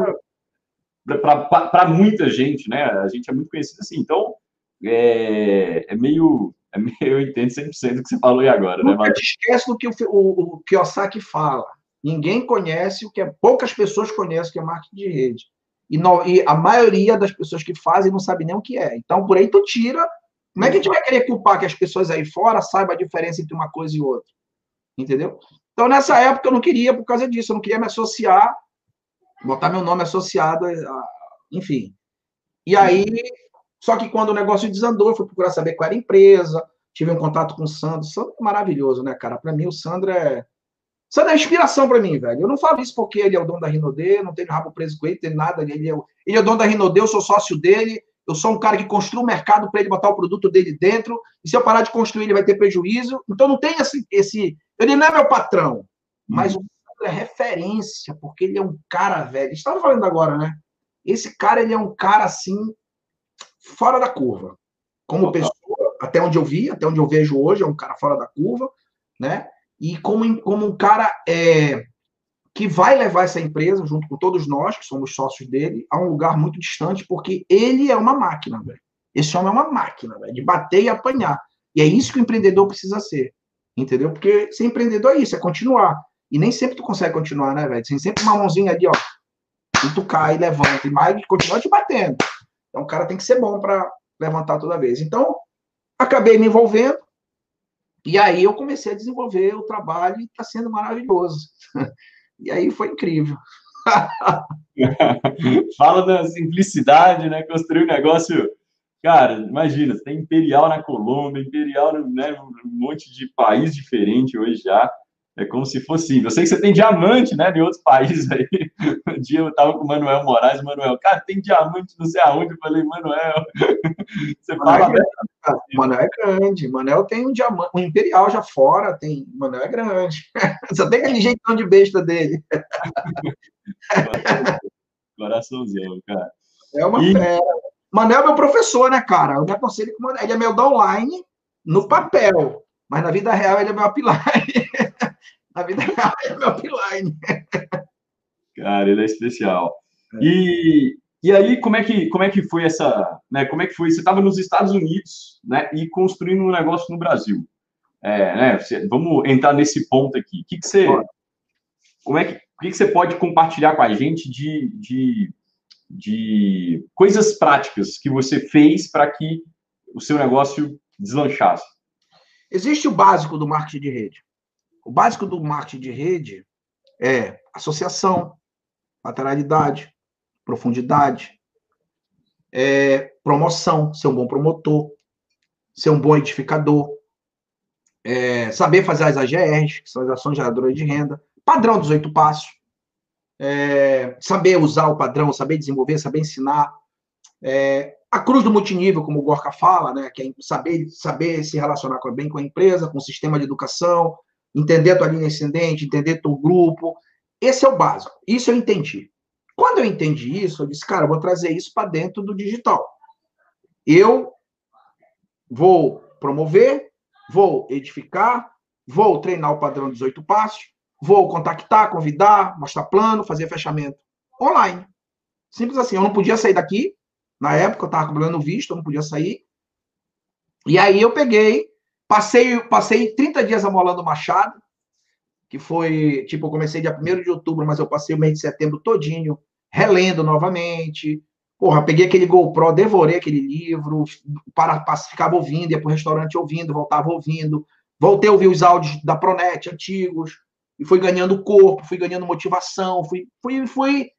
para muita gente, né? A gente é muito conhecido assim, então é, é meio. É meio eu entendo 100% do que você falou aí agora, Nunca né? Mas... te esquece do que o, o, o Kiyosaki fala. Ninguém conhece o que é, poucas pessoas conhecem o que é marketing de rede. E, no, e, a maioria das pessoas que fazem não sabe nem o que é. Então, por aí tu tira. Como é que a gente vai querer culpar que as pessoas aí fora saibam a diferença entre uma coisa e outra? Entendeu? Então, nessa época, eu não queria por causa disso. Eu não queria me associar, botar meu nome associado, a, enfim. E aí, só que quando o negócio desandou, eu fui procurar saber qual era a empresa, tive um contato com o Sandro. O Sandro é maravilhoso, né, cara? Para mim, o Sandro é isso é inspiração para mim, velho. Eu não falo isso porque ele é o dono da Rinode, não tenho rabo preso com ele, tem nada. Ele é, o, ele é o dono da Rinode, eu sou sócio dele, eu sou um cara que construi o um mercado para ele botar o produto dele dentro, e se eu parar de construir, ele vai ter prejuízo. Então não tem esse. esse ele não é meu patrão, mas hum. o é referência, porque ele é um cara, velho. Estava falando agora, né? Esse cara, ele é um cara assim, fora da curva. Como pessoa, até onde eu vi, até onde eu vejo hoje, é um cara fora da curva, né? e como, como um cara é, que vai levar essa empresa, junto com todos nós, que somos sócios dele, a um lugar muito distante, porque ele é uma máquina, velho. Esse homem é uma máquina, velho, de bater e apanhar. E é isso que o empreendedor precisa ser, entendeu? Porque ser empreendedor é isso, é continuar. E nem sempre tu consegue continuar, né, velho? Tem sempre uma mãozinha ali, ó, e tu cai, levanta, e mais continua te batendo. Então o cara tem que ser bom para levantar toda vez. Então, acabei me envolvendo, e aí eu comecei a desenvolver o trabalho e está sendo maravilhoso. E aí foi incrível. Fala da simplicidade, né? Construir um negócio. Cara, imagina, você tem Imperial na Colômbia, Imperial né, um monte de país diferente hoje já. É como se fosse. Eu sei que você tem diamante, né? Em outros países aí. Um dia eu tava com o Manuel Moraes, Manuel, cara, tem diamante não sei aonde. Eu falei, Manuel. Você fala. Manuel é, Manuel é grande. Manuel tem um diamante, um imperial já fora. Tem. Manuel é grande. Só tem aquele jeitão de besta dele. Coraçãozão, cara. É uma e... fera. Manuel é meu professor, né, cara? Eu me aconselho que Manuel. Ele é meu downline no papel, mas na vida real ele é meu upline. A vida real é meu upline. Cara, ele é especial. É. E, e aí, como é que, como é que foi essa, né? Como é que foi? Você estava nos Estados Unidos, né? E construindo um negócio no Brasil. É, né? Vamos entrar nesse ponto aqui. O que, que você, como é que, o que, que você pode compartilhar com a gente de, de, de coisas práticas que você fez para que o seu negócio deslanchasse? Existe o básico do marketing de rede. O básico do marketing de rede é associação, lateralidade, profundidade, é, promoção, ser um bom promotor, ser um bom edificador, é, saber fazer as AGRs, que são as ações geradoras de renda, padrão dos oito passos, é, saber usar o padrão, saber desenvolver, saber ensinar, é, a cruz do multinível, como o Gorka fala, né, que é saber, saber se relacionar bem com a empresa, com o sistema de educação, entender a tua linha ascendente, entender teu grupo. Esse é o básico. Isso eu entendi. Quando eu entendi isso, eu disse, cara, eu vou trazer isso para dentro do digital. Eu vou promover, vou edificar, vou treinar o padrão dos oito passos, vou contactar, convidar, mostrar plano, fazer fechamento online. Simples assim. Eu não podia sair daqui. Na época, eu estava cobrando visto, eu não podia sair. E aí eu peguei Passei, passei 30 dias amolando Machado, que foi, tipo, eu comecei dia 1 de outubro, mas eu passei o mês de setembro todinho relendo novamente. Porra, peguei aquele GoPro, devorei aquele livro, para, ficava ouvindo, ia para o restaurante ouvindo, voltava ouvindo. Voltei a ouvir os áudios da Pronet antigos, e fui ganhando corpo, fui ganhando motivação, fui, fui, fui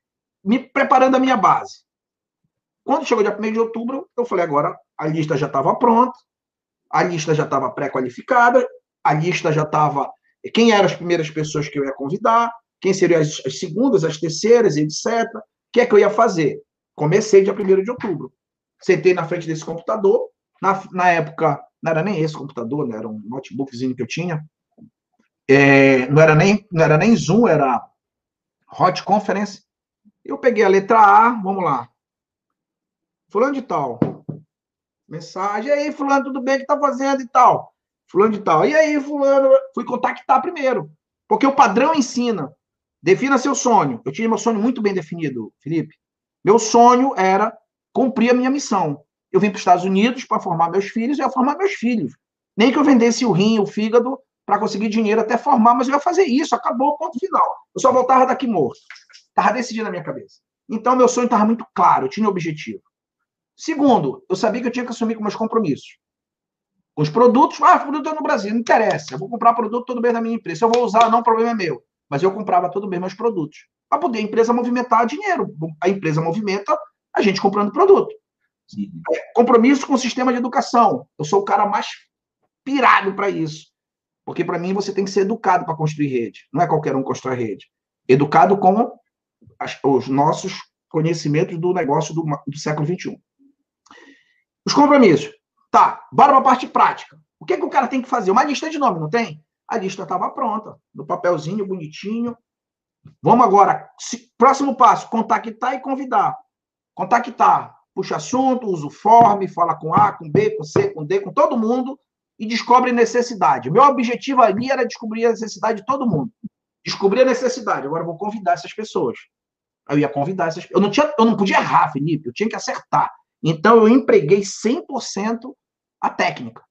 me preparando a minha base. Quando chegou dia 1 de outubro, eu falei, agora a lista já estava pronta, a lista já estava pré-qualificada, a lista já estava. Quem eram as primeiras pessoas que eu ia convidar, quem seriam as, as segundas, as terceiras, etc. O que é que eu ia fazer? Comecei dia 1 de outubro. Sentei na frente desse computador. Na, na época, não era nem esse computador, né? era um notebookzinho que eu tinha. É, não, era nem, não era nem Zoom, era Hot Conference. Eu peguei a letra A, vamos lá. Fulano de tal, Mensagem, aí, fulano, tudo bem, que tá fazendo e tal? fulano de tal. E aí, fulano, fui contactar primeiro. Porque o padrão ensina. Defina seu sonho. Eu tinha meu sonho muito bem definido, Felipe. Meu sonho era cumprir a minha missão. Eu vim para os Estados Unidos para formar meus filhos, eu ia formar meus filhos. Nem que eu vendesse o rim, o fígado, para conseguir dinheiro até formar, mas eu ia fazer isso, acabou, ponto final. Eu só voltava daqui morto. Estava decidido na minha cabeça. Então, meu sonho estava muito claro, eu tinha um objetivo. Segundo, eu sabia que eu tinha que assumir com meus compromissos. Os produtos, ah, produto é no Brasil, não interessa. Eu vou comprar produto todo mês da minha empresa. Eu vou usar, não, o problema é meu. Mas eu comprava todo mês meus produtos. Para poder a empresa movimentar dinheiro. A empresa movimenta a gente comprando produto. É, compromisso com o sistema de educação. Eu sou o cara mais pirado para isso. Porque para mim você tem que ser educado para construir rede. Não é qualquer um constrói rede. Educado com as, os nossos conhecimentos do negócio do, do século XXI. Os compromissos. Tá, bora para a parte prática. O que, é que o cara tem que fazer? Uma lista de nome, não tem? A lista estava pronta, no papelzinho bonitinho. Vamos agora, próximo passo, contactar e convidar. Contactar, puxa assunto, usa o form, fala com A, com B, com C, com D, com todo mundo e descobre necessidade. Meu objetivo ali era descobrir a necessidade de todo mundo. Descobrir a necessidade. Agora vou convidar essas pessoas. Eu ia convidar essas Eu não, tinha, eu não podia errar, Felipe, eu tinha que acertar. Então eu empreguei 100% a técnica.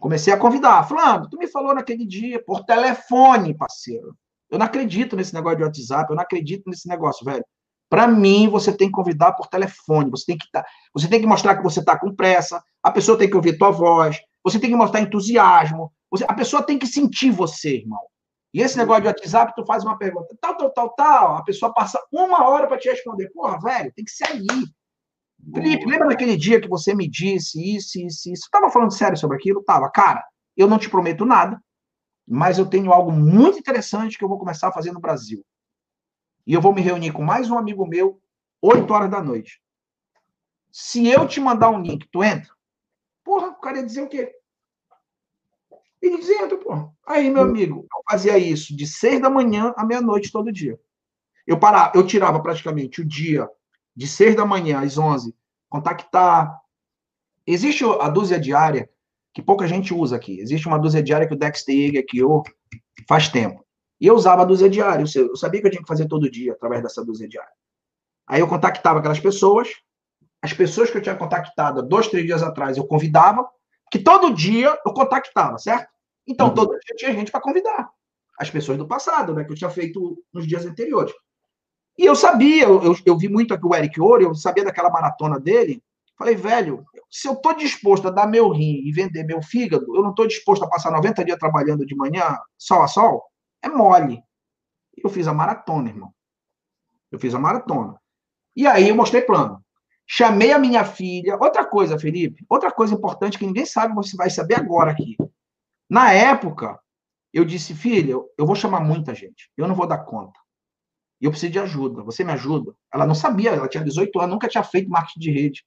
Comecei a convidar. Fulano, tu me falou naquele dia, por telefone, parceiro. Eu não acredito nesse negócio de WhatsApp, eu não acredito nesse negócio, velho. Para mim, você tem que convidar por telefone, você tem que tá, você tem que mostrar que você está com pressa, a pessoa tem que ouvir tua voz, você tem que mostrar entusiasmo. Você, a pessoa tem que sentir você, irmão. E esse negócio de WhatsApp, tu faz uma pergunta, tal, tal, tal, tal, a pessoa passa uma hora para te responder. Porra, velho, tem que ser aí. Felipe, lembra daquele dia que você me disse isso, isso, isso? Você tava falando sério sobre aquilo? Tava. Cara, eu não te prometo nada, mas eu tenho algo muito interessante que eu vou começar a fazer no Brasil. E eu vou me reunir com mais um amigo meu, 8 horas da noite. Se eu te mandar um link, tu entra? Porra, o cara ia dizer o quê? Ele dizia, entra, porra. Aí, meu amigo, eu fazia isso de seis da manhã à meia-noite todo dia. Eu parava, eu tirava praticamente o dia de seis da manhã às onze, contactar. Existe a dúzia diária que pouca gente usa aqui. Existe uma dúzia diária que o Dexter Yeager criou faz tempo. E eu usava a dúzia diária. Eu sabia que eu tinha que fazer todo dia através dessa dúzia diária. Aí eu contactava aquelas pessoas, as pessoas que eu tinha contactado dois, três dias atrás, eu convidava, que todo dia eu contactava, certo? Então, uhum. todo dia tinha gente para convidar. As pessoas do passado, né? Que eu tinha feito nos dias anteriores. E eu sabia, eu, eu vi muito aqui o Eric Ouro, eu sabia daquela maratona dele. Falei, velho, se eu estou disposto a dar meu rim e vender meu fígado, eu não estou disposto a passar 90 dias trabalhando de manhã, sol a sol, é mole. Eu fiz a maratona, irmão. Eu fiz a maratona. E aí eu mostrei plano. Chamei a minha filha. Outra coisa, Felipe, outra coisa importante que ninguém sabe, você vai saber agora aqui. Na época, eu disse, filha, eu vou chamar muita gente. Eu não vou dar conta. E eu preciso de ajuda. Você me ajuda? Ela não sabia, ela tinha 18 anos, nunca tinha feito marketing de rede.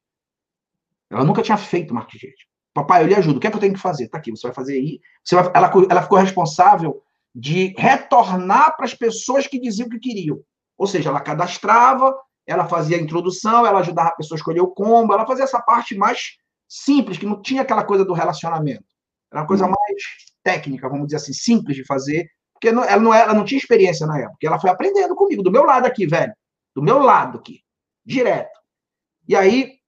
Ela nunca tinha feito marketing de rede. Papai, eu lhe ajudo. O que é que eu tenho que fazer? Tá aqui, você vai fazer aí. Você vai... ela, ela ficou responsável de retornar para as pessoas que diziam que queriam. Ou seja, ela cadastrava, ela fazia a introdução, ela ajudava a pessoa a escolher o combo, ela fazia essa parte mais simples, que não tinha aquela coisa do relacionamento. Era uma coisa uhum. mais técnica, vamos dizer assim, simples de fazer, porque não, ela, não, ela não tinha experiência na época. Ela foi aprendendo comigo, do meu lado aqui, velho. Do meu lado aqui, direto. E aí,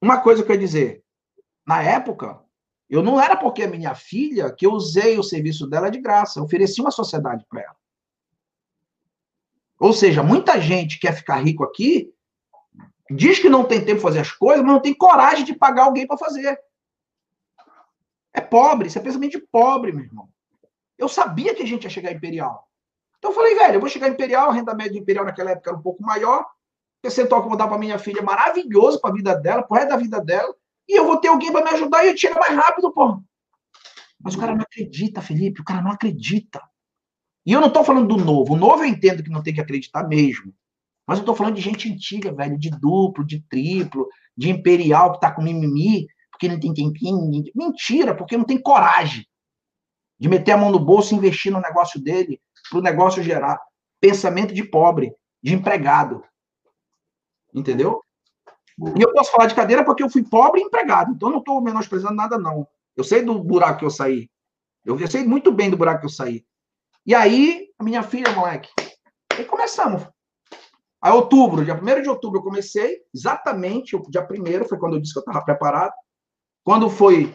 uma coisa que eu ia dizer, na época, eu não era porque é minha filha que eu usei o serviço dela de graça, eu ofereci uma sociedade para ela. Ou seja, muita gente quer ficar rico aqui, diz que não tem tempo para fazer as coisas, mas não tem coragem de pagar alguém para fazer. É pobre, isso é pensamento de pobre, meu irmão. Eu sabia que a gente ia chegar imperial. Então eu falei, velho, eu vou chegar imperial, a renda média imperial naquela época era um pouco maior, percentual que eu vou dar para minha filha maravilhoso para a vida dela, pro resto da vida dela, e eu vou ter alguém para me ajudar e eu tiro mais rápido, pô. Mas o cara não acredita, Felipe, o cara não acredita. E eu não estou falando do novo. O novo eu entendo que não tem que acreditar mesmo. Mas eu estou falando de gente antiga, velho, de duplo, de triplo, de imperial que está com mimimi, porque não tem tempinho. Mentira, porque não tem coragem de meter a mão no bolso e investir no negócio dele, para o negócio gerar. Pensamento de pobre, de empregado. Entendeu? E eu posso falar de cadeira porque eu fui pobre e empregado. Então eu não estou menosprezando nada, não. Eu sei do buraco que eu saí. Eu, eu sei muito bem do buraco que eu saí. E aí, a minha filha, moleque, começamos. Aí, outubro, dia 1 de outubro, eu comecei, exatamente, o dia 1 foi quando eu disse que eu estava preparado. Quando foi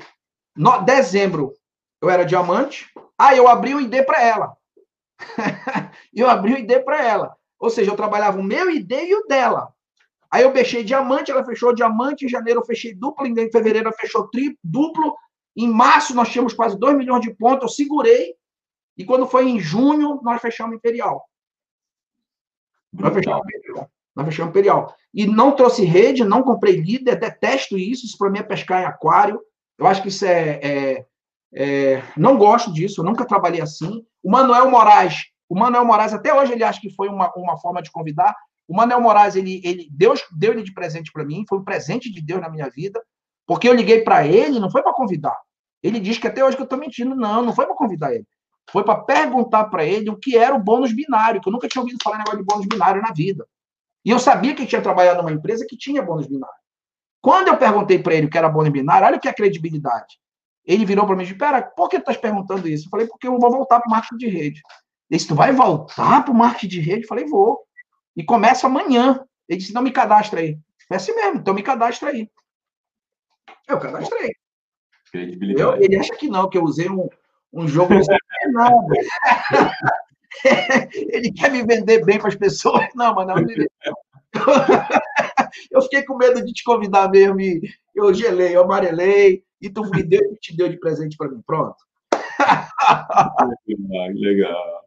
no, dezembro, eu era diamante. Aí, eu abri o ID para ela. eu abri o ID para ela. Ou seja, eu trabalhava o meu ID e o dela. Aí eu fechei diamante, ela fechou diamante, em janeiro eu fechei duplo, em fevereiro ela fechou triplo, duplo, em março nós tínhamos quase 2 milhões de pontos, eu segurei, e quando foi em junho, nós fechamos Imperial. Nós fechamos Imperial. Nós fechamos Imperial. E não trouxe rede, não comprei líder, detesto isso, isso para mim é pescar em aquário. Eu acho que isso é, é, é, Não gosto disso, eu nunca trabalhei assim. O Manuel Moraes, o Manuel Moraes, até hoje ele acha que foi uma, uma forma de convidar. O Manuel Moraes, ele, ele Deus deu ele de presente para mim, foi um presente de Deus na minha vida, porque eu liguei para ele, não foi para convidar. Ele diz que até hoje que eu estou mentindo. Não, não foi para convidar ele. Foi para perguntar para ele o que era o bônus binário, que eu nunca tinha ouvido falar negócio de bônus binário na vida. E eu sabia que tinha trabalhado numa empresa que tinha bônus binário. Quando eu perguntei para ele o que era bônus binário, olha que é credibilidade. Ele virou para mim e disse: Pera, por que tu estás perguntando isso? Eu falei: Porque eu vou voltar para o marketing de rede. Ele disse: Tu vai voltar para o marketing de rede? Eu falei: Vou. E começa amanhã. Ele disse: Não me cadastra aí. É assim mesmo, então me cadastra aí. Eu cadastrei. Eu, ele acha que não, que eu usei um, um jogo de nada. ele quer me vender bem para as pessoas. Não, mas não. Eu fiquei com medo de te convidar mesmo. E eu gelei, eu amarelei. E tu me deu e te deu de presente para mim. Pronto. Legal, legal.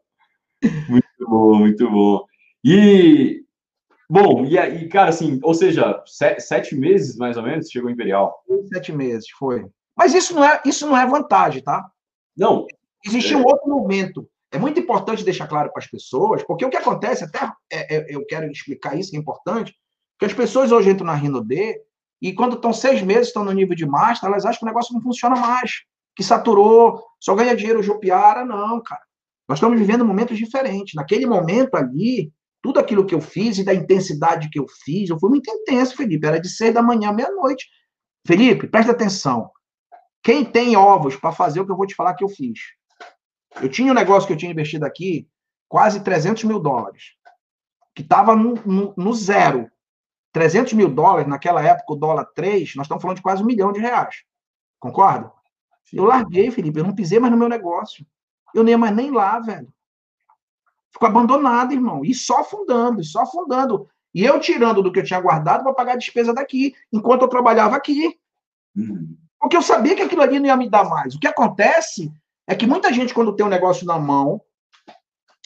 Muito bom, muito bom. E Bom, e aí, cara, assim, ou seja, sete, sete, meses mais ou menos chegou o Imperial. Sete meses, foi. Mas isso não é, isso não é vantagem, tá? Não. Existe é... um outro momento. É muito importante deixar claro para as pessoas, porque o que acontece, até é, é, eu quero explicar isso, que é importante, que as pessoas hoje entram na Rino D e quando estão seis meses, estão no nível de master, elas acham que o negócio não funciona mais, que saturou, só ganha dinheiro Jupiara. Não, cara. Nós estamos vivendo momentos diferentes. Naquele momento ali, tudo aquilo que eu fiz e da intensidade que eu fiz, eu fui muito intenso, Felipe. Era de seis da manhã à meia-noite. Felipe, presta atenção. Quem tem ovos para fazer o que eu vou te falar que eu fiz? Eu tinha um negócio que eu tinha investido aqui, quase 300 mil dólares, que estava no, no, no, zero. 300 mil dólares, naquela época, o dólar 3, nós estamos falando de quase um milhão de reais. Concorda? Eu larguei, Felipe, eu não pisei mais no meu negócio. Eu nem mais nem lá, velho. Ficou abandonado, irmão. E só afundando, e só afundando. E eu tirando do que eu tinha guardado para pagar a despesa daqui, enquanto eu trabalhava aqui. Uhum. Porque eu sabia que aquilo ali não ia me dar mais. O que acontece é que muita gente, quando tem um negócio na mão,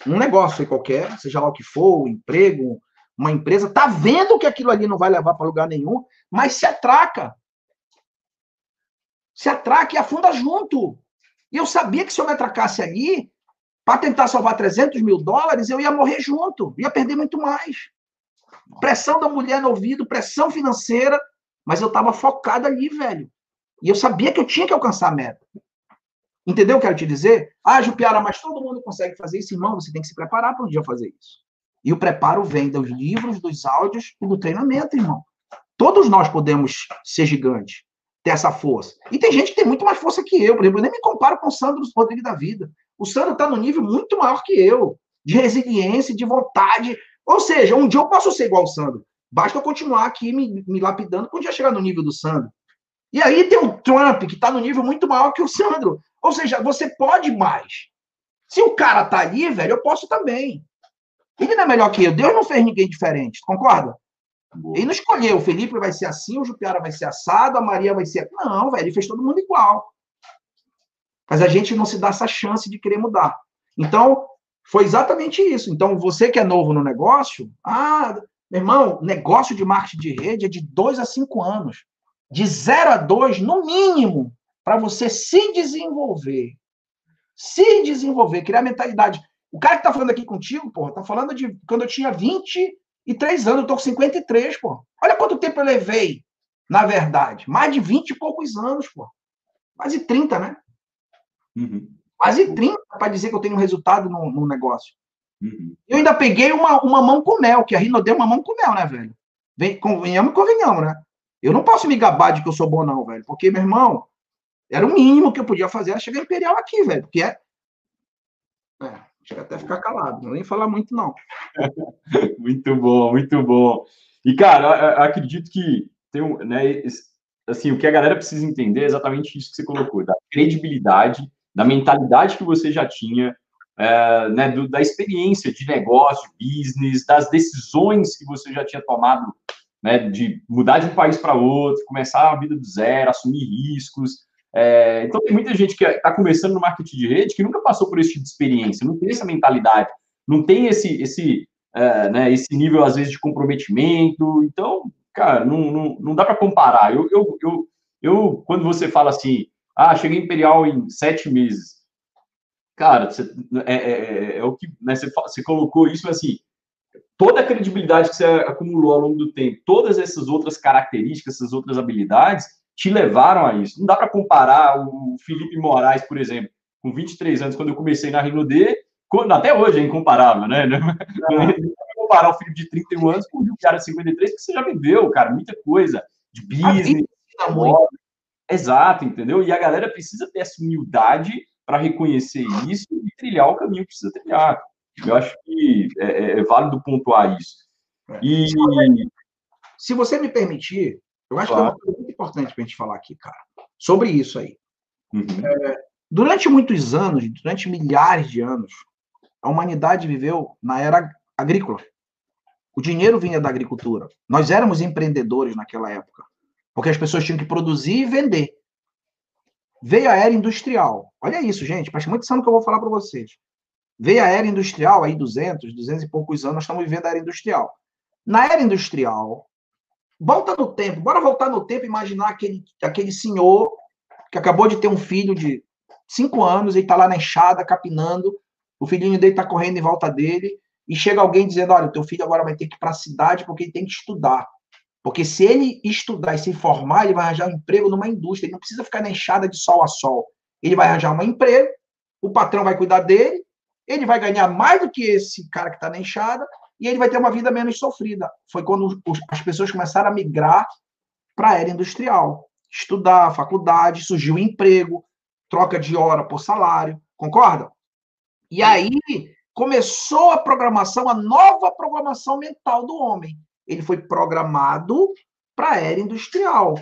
um negócio qualquer, seja lá o que for, um emprego, uma empresa, tá vendo que aquilo ali não vai levar para lugar nenhum, mas se atraca. Se atraca e afunda junto. E eu sabia que se eu me atracasse ali, para tentar salvar 300 mil dólares, eu ia morrer junto, ia perder muito mais. Pressão da mulher no ouvido, pressão financeira, mas eu estava focado ali, velho. E eu sabia que eu tinha que alcançar a meta. Entendeu o que eu quero te dizer? Ah, Jupiara, mas todo mundo consegue fazer isso, irmão. Você tem que se preparar para um dia fazer isso. E o preparo vem dos livros, dos áudios e do treinamento, irmão. Todos nós podemos ser gigantes, ter essa força. E tem gente que tem muito mais força que eu. Por exemplo, eu nem me comparo com o Sandro Rodrigues da vida. O Sandro está no nível muito maior que eu, de resiliência, de vontade. Ou seja, um dia eu posso ser igual ao Sandro. Basta eu continuar aqui me, me lapidando quando já chegar no nível do Sandro. E aí tem o Trump, que está no nível muito maior que o Sandro. Ou seja, você pode mais. Se o cara tá ali, velho, eu posso também. Ele não é melhor que eu. Deus não fez ninguém diferente, concorda? Boa. Ele não escolheu. O Felipe vai ser assim, o Jupiara vai ser assado, a Maria vai ser. Não, velho, ele fez todo mundo igual. Mas a gente não se dá essa chance de querer mudar. Então, foi exatamente isso. Então, você que é novo no negócio, ah, meu irmão, negócio de marketing de rede é de dois a cinco anos de 0 a 2, no mínimo, para você se desenvolver. Se desenvolver, criar mentalidade. O cara que está falando aqui contigo, pô, tá falando de quando eu tinha 23 anos, eu tô com 53, pô. Olha quanto tempo eu levei, na verdade. Mais de 20 e poucos anos, pô. Quase 30, né? Uhum. Quase 30 para dizer que eu tenho um resultado no, no negócio. Uhum. Eu ainda peguei uma, uma mão com mel, que a Rino deu uma mão com mel, né, velho? Vem, convenhamos, convenhamos, né? Eu não posso me gabar de que eu sou bom, não, velho. Porque, meu irmão, Era o mínimo que eu podia fazer, era chegar imperial aqui, velho, porque é. É, chega até ficar calado, não nem falar muito, não. muito bom, muito bom. E, cara, eu acredito que tem um, né, assim, o que a galera precisa entender é exatamente isso que você colocou, da credibilidade, da mentalidade que você já tinha, é, né, do, da experiência de negócio, business, das decisões que você já tinha tomado, né, de mudar de um país para outro, começar a vida do zero, assumir riscos. É, então, tem muita gente que está começando no marketing de rede que nunca passou por esse tipo de experiência, não tem essa mentalidade, não tem esse, esse, é, né, esse nível, às vezes, de comprometimento. Então, cara, não, não, não dá para comparar. Eu, eu, eu, eu, quando você fala assim, ah, cheguei Imperial em sete meses, cara, você, é, é, é, é, o que né, você, você colocou isso assim, toda a credibilidade que você acumulou ao longo do tempo, todas essas outras características, essas outras habilidades, te levaram a isso. Não dá para comparar o Felipe Moraes, por exemplo, com 23 anos, quando eu comecei na Rinode, até hoje é incomparável, né? Não dá para comparar o filho de 31 anos com o cara de 53, porque você já viveu, cara, muita coisa de business. Exato, entendeu? E a galera precisa ter essa humildade para reconhecer isso e trilhar o caminho que precisa trilhar. Eu acho que é, é, é válido pontuar isso. É. E... Se você me permitir, eu acho claro. que é uma coisa muito importante para a gente falar aqui, cara, sobre isso aí. Uhum. É, durante muitos anos, durante milhares de anos, a humanidade viveu na era agrícola. O dinheiro vinha da agricultura. Nós éramos empreendedores naquela época, porque as pessoas tinham que produzir e vender. Veio a era industrial. Olha isso, gente, presta muita atenção no que eu vou falar para vocês. Veio a era industrial, aí 200, 200 e poucos anos, nós estamos vivendo a era industrial. Na era industrial, volta no tempo, bora voltar no tempo e imaginar aquele, aquele senhor que acabou de ter um filho de 5 anos, ele está lá na enxada, capinando, o filhinho dele está correndo em volta dele, e chega alguém dizendo, olha, teu filho agora vai ter que ir para a cidade porque ele tem que estudar. Porque se ele estudar e se formar, ele vai arranjar um emprego numa indústria. Ele não precisa ficar na enxada de sol a sol. Ele vai arranjar um emprego, o patrão vai cuidar dele, ele vai ganhar mais do que esse cara que está na enxada e ele vai ter uma vida menos sofrida. Foi quando as pessoas começaram a migrar para a era industrial. Estudar, faculdade, surgiu emprego, troca de hora por salário. Concorda? E aí começou a programação, a nova programação mental do homem ele foi programado para a era industrial.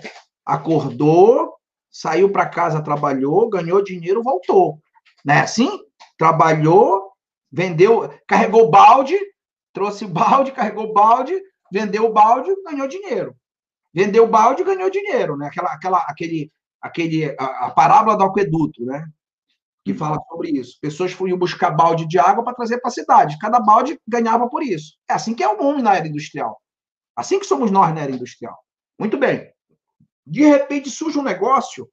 Acordou, saiu para casa, trabalhou, ganhou dinheiro, voltou. Não é assim? Trabalhou, vendeu, carregou balde, trouxe balde, carregou balde, vendeu o balde, ganhou dinheiro. Vendeu o balde, ganhou dinheiro, né? Aquela, aquela, aquele, aquele, a, a parábola do aqueduto, né? Que fala sobre isso. Pessoas foram buscar balde de água para trazer para a cidade. Cada balde ganhava por isso. É assim que é o mundo na era industrial. Assim que somos nós na era industrial. Muito bem. De repente surge um negócio,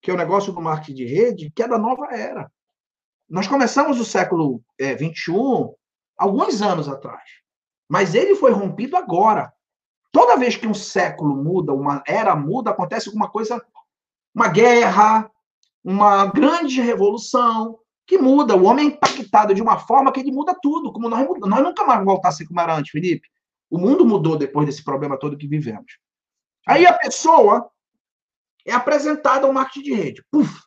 que é o negócio do marketing de rede, que é da nova era. Nós começamos o século é, alguns anos atrás, mas ele foi rompido agora. Toda vez que um século muda, uma era muda, acontece alguma coisa, uma guerra, uma grande revolução, que muda. O homem é impactado de uma forma que ele muda tudo, como nós, nós nunca mais voltar a ser como era antes, Felipe. O mundo mudou depois desse problema todo que vivemos. Aí a pessoa é apresentada ao marketing de rede, Puf,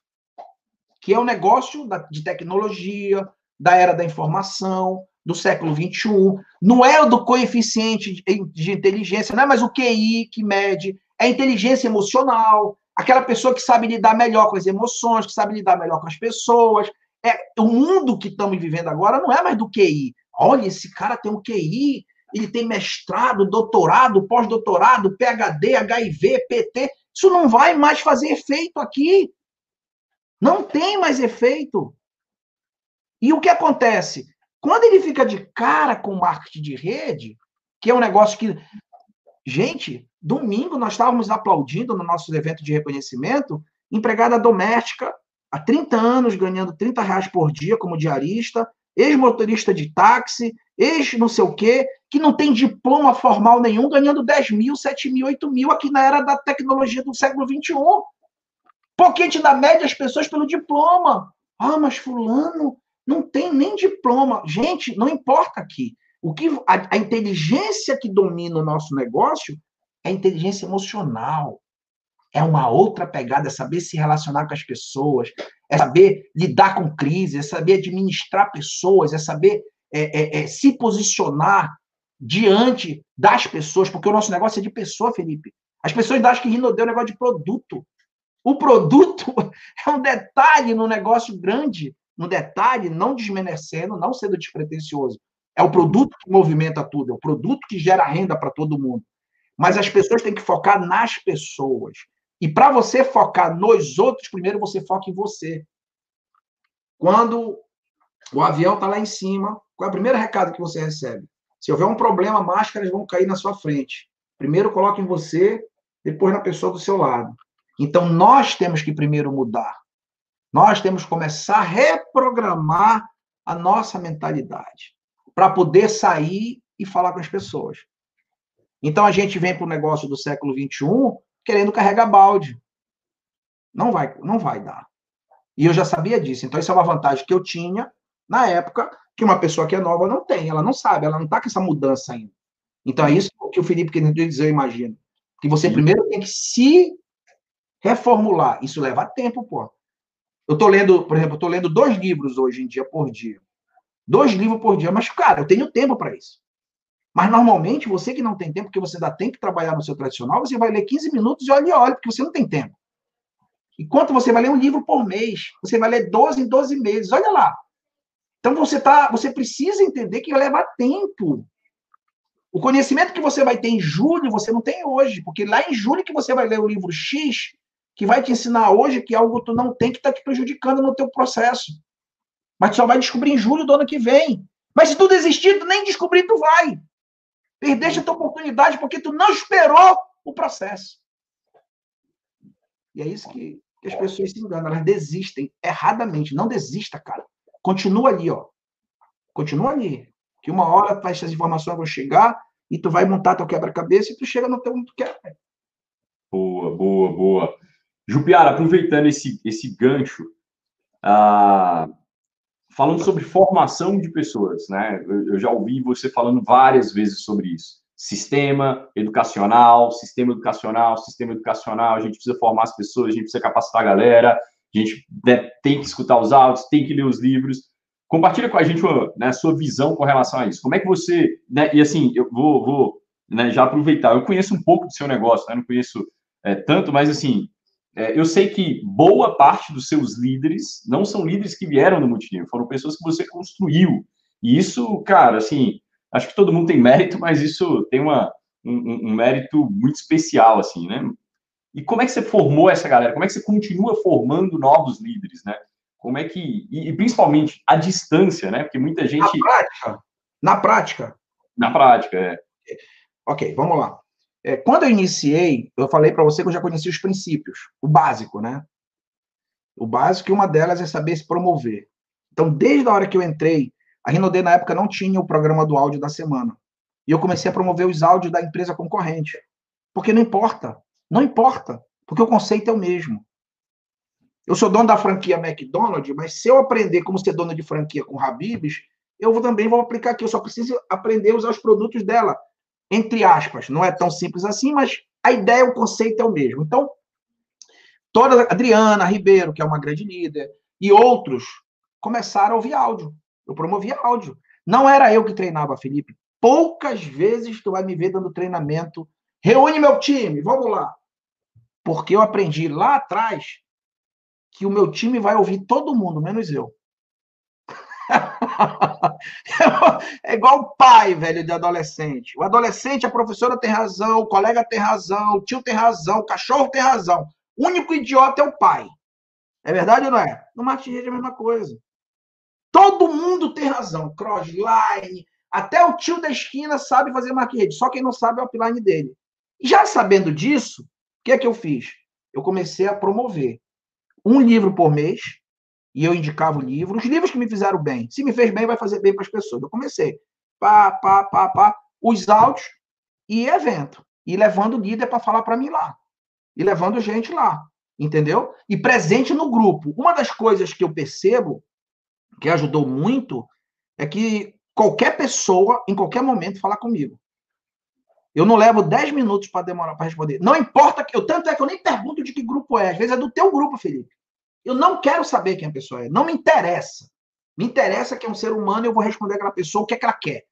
que é o um negócio de tecnologia, da era da informação, do século XXI. Não é do coeficiente de inteligência, não é mais o QI que mede, é inteligência emocional, aquela pessoa que sabe lidar melhor com as emoções, que sabe lidar melhor com as pessoas. É, o mundo que estamos vivendo agora não é mais do QI. Olha, esse cara tem um QI ele tem mestrado, doutorado, pós-doutorado, PhD, HIV, PT. Isso não vai mais fazer efeito aqui. Não tem mais efeito. E o que acontece? Quando ele fica de cara com marketing de rede, que é um negócio que. Gente, domingo nós estávamos aplaudindo no nosso evento de reconhecimento empregada doméstica há 30 anos ganhando 30 reais por dia como diarista, ex-motorista de táxi, ex não sei o quê, que não tem diploma formal nenhum, ganhando 10 mil, 7 mil, 8 mil aqui na era da tecnologia do século XXI. Porque a gente dá média as pessoas pelo diploma. Ah, mas fulano não tem nem diploma. Gente, não importa aqui. O que a, a inteligência que domina o nosso negócio é a inteligência emocional. é uma outra pegada, é saber se relacionar com as pessoas, é saber lidar com crise, é saber administrar pessoas, é saber é, é, é, se posicionar diante das pessoas, porque o nosso negócio é de pessoa, Felipe. As pessoas acham que Rinodê é um negócio de produto. O produto é um detalhe no negócio grande, no detalhe, não desmerecendo, não sendo despretensioso. É o produto que movimenta tudo, é o produto que gera renda para todo mundo. Mas as pessoas têm que focar nas pessoas. E para você focar nos outros, primeiro você foca em você. Quando o avião está lá em cima, qual é o primeiro recado que você recebe? Se houver um problema, máscaras vão cair na sua frente. Primeiro coloque em você, depois na pessoa do seu lado. Então nós temos que primeiro mudar. Nós temos que começar a reprogramar a nossa mentalidade para poder sair e falar com as pessoas. Então a gente vem para o negócio do século XXI querendo carregar balde. Não vai, não vai dar. E eu já sabia disso. Então, isso é uma vantagem que eu tinha na época, que uma pessoa que é nova não tem. Ela não sabe, ela não está com essa mudança ainda. Então, é isso que o Felipe queria dizer, eu imagino. Que você primeiro tem que se reformular. Isso leva tempo, pô. Eu estou lendo, por exemplo, eu tô lendo dois livros hoje em dia por dia. Dois livros por dia, mas, cara, eu tenho tempo para isso. Mas normalmente, você que não tem tempo, porque você ainda tem que trabalhar no seu tradicional, você vai ler 15 minutos e olha e olha, porque você não tem tempo. Enquanto você vai ler um livro por mês, você vai ler 12 em 12 meses, olha lá. Então você tá, você precisa entender que leva tempo. O conhecimento que você vai ter em julho, você não tem hoje, porque lá em julho que você vai ler o livro X, que vai te ensinar hoje que algo tu não tem que está te prejudicando no teu processo. Mas tu só vai descobrir em julho do ano que vem. Mas se tu desistir, tu nem descobrir tu vai. Perdeste a tua oportunidade porque tu não esperou o processo. E é isso que, que as pessoas se enganam, elas desistem erradamente. Não desista, cara. Continua ali, ó. Continua ali. Que uma hora essas informações vão chegar e tu vai montar teu quebra-cabeça e tu chega no teu que quer. Boa, boa, boa. Jupiara, aproveitando esse, esse gancho, ah, falando sobre formação de pessoas, né? Eu, eu já ouvi você falando várias vezes sobre isso. Sistema educacional, sistema educacional, sistema educacional. A gente precisa formar as pessoas, a gente precisa capacitar a galera, a gente né, tem que escutar os áudios, tem que ler os livros. Compartilha com a gente né, a sua visão com relação a isso. Como é que você. Né, e assim, eu vou, vou né, já aproveitar. Eu conheço um pouco do seu negócio, né, não conheço é, tanto, mas assim, eu sei que boa parte dos seus líderes não são líderes que vieram do multinível, foram pessoas que você construiu. E isso, cara, assim, acho que todo mundo tem mérito, mas isso tem uma, um, um mérito muito especial, assim, né? E como é que você formou essa galera? Como é que você continua formando novos líderes, né? Como é que. E, e principalmente a distância, né? Porque muita gente. Na prática. Na prática. Na prática, é. Ok, vamos lá. É, quando eu iniciei, eu falei para você que eu já conhecia os princípios, o básico, né? O básico, e uma delas é saber se promover. Então, desde a hora que eu entrei, a Rinode na época não tinha o programa do áudio da semana. E eu comecei a promover os áudios da empresa concorrente. Porque não importa. Não importa. Porque o conceito é o mesmo. Eu sou dono da franquia McDonald's, mas se eu aprender como ser dono de franquia com Habibs, eu também vou aplicar aqui. Eu só preciso aprender a usar os produtos dela entre aspas, não é tão simples assim, mas a ideia, o conceito é o mesmo. Então, toda Adriana Ribeiro, que é uma grande líder, e outros começaram a ouvir áudio. Eu promovia áudio. Não era eu que treinava, Felipe. Poucas vezes tu vai me ver dando treinamento. Reúne meu time, vamos lá. Porque eu aprendi lá atrás que o meu time vai ouvir todo mundo, menos eu. é igual o pai, velho, de adolescente. O adolescente, a professora tem razão, o colega tem razão, o tio tem razão, o cachorro tem razão. O único idiota é o pai. É verdade ou não é? No marketing rede é a mesma coisa. Todo mundo tem razão. Crossline, até o tio da esquina sabe fazer marketing rede, só quem não sabe é o upline dele. Já sabendo disso, o que é que eu fiz? Eu comecei a promover um livro por mês, e eu indicava o livro, os livros que me fizeram bem. Se me fez bem, vai fazer bem para as pessoas. Eu comecei. Pá, pá, pá, pá, os áudios e evento. E levando líder para falar para mim lá. E levando gente lá. Entendeu? E presente no grupo. Uma das coisas que eu percebo que ajudou muito é que qualquer pessoa, em qualquer momento, fala comigo. Eu não levo 10 minutos para demorar para responder. Não importa que eu tanto é que eu nem pergunto de que grupo é. Às vezes é do teu grupo, Felipe. Eu não quero saber quem a pessoa é. Não me interessa. Me interessa que é um ser humano e eu vou responder aquela pessoa o que, é que ela quer.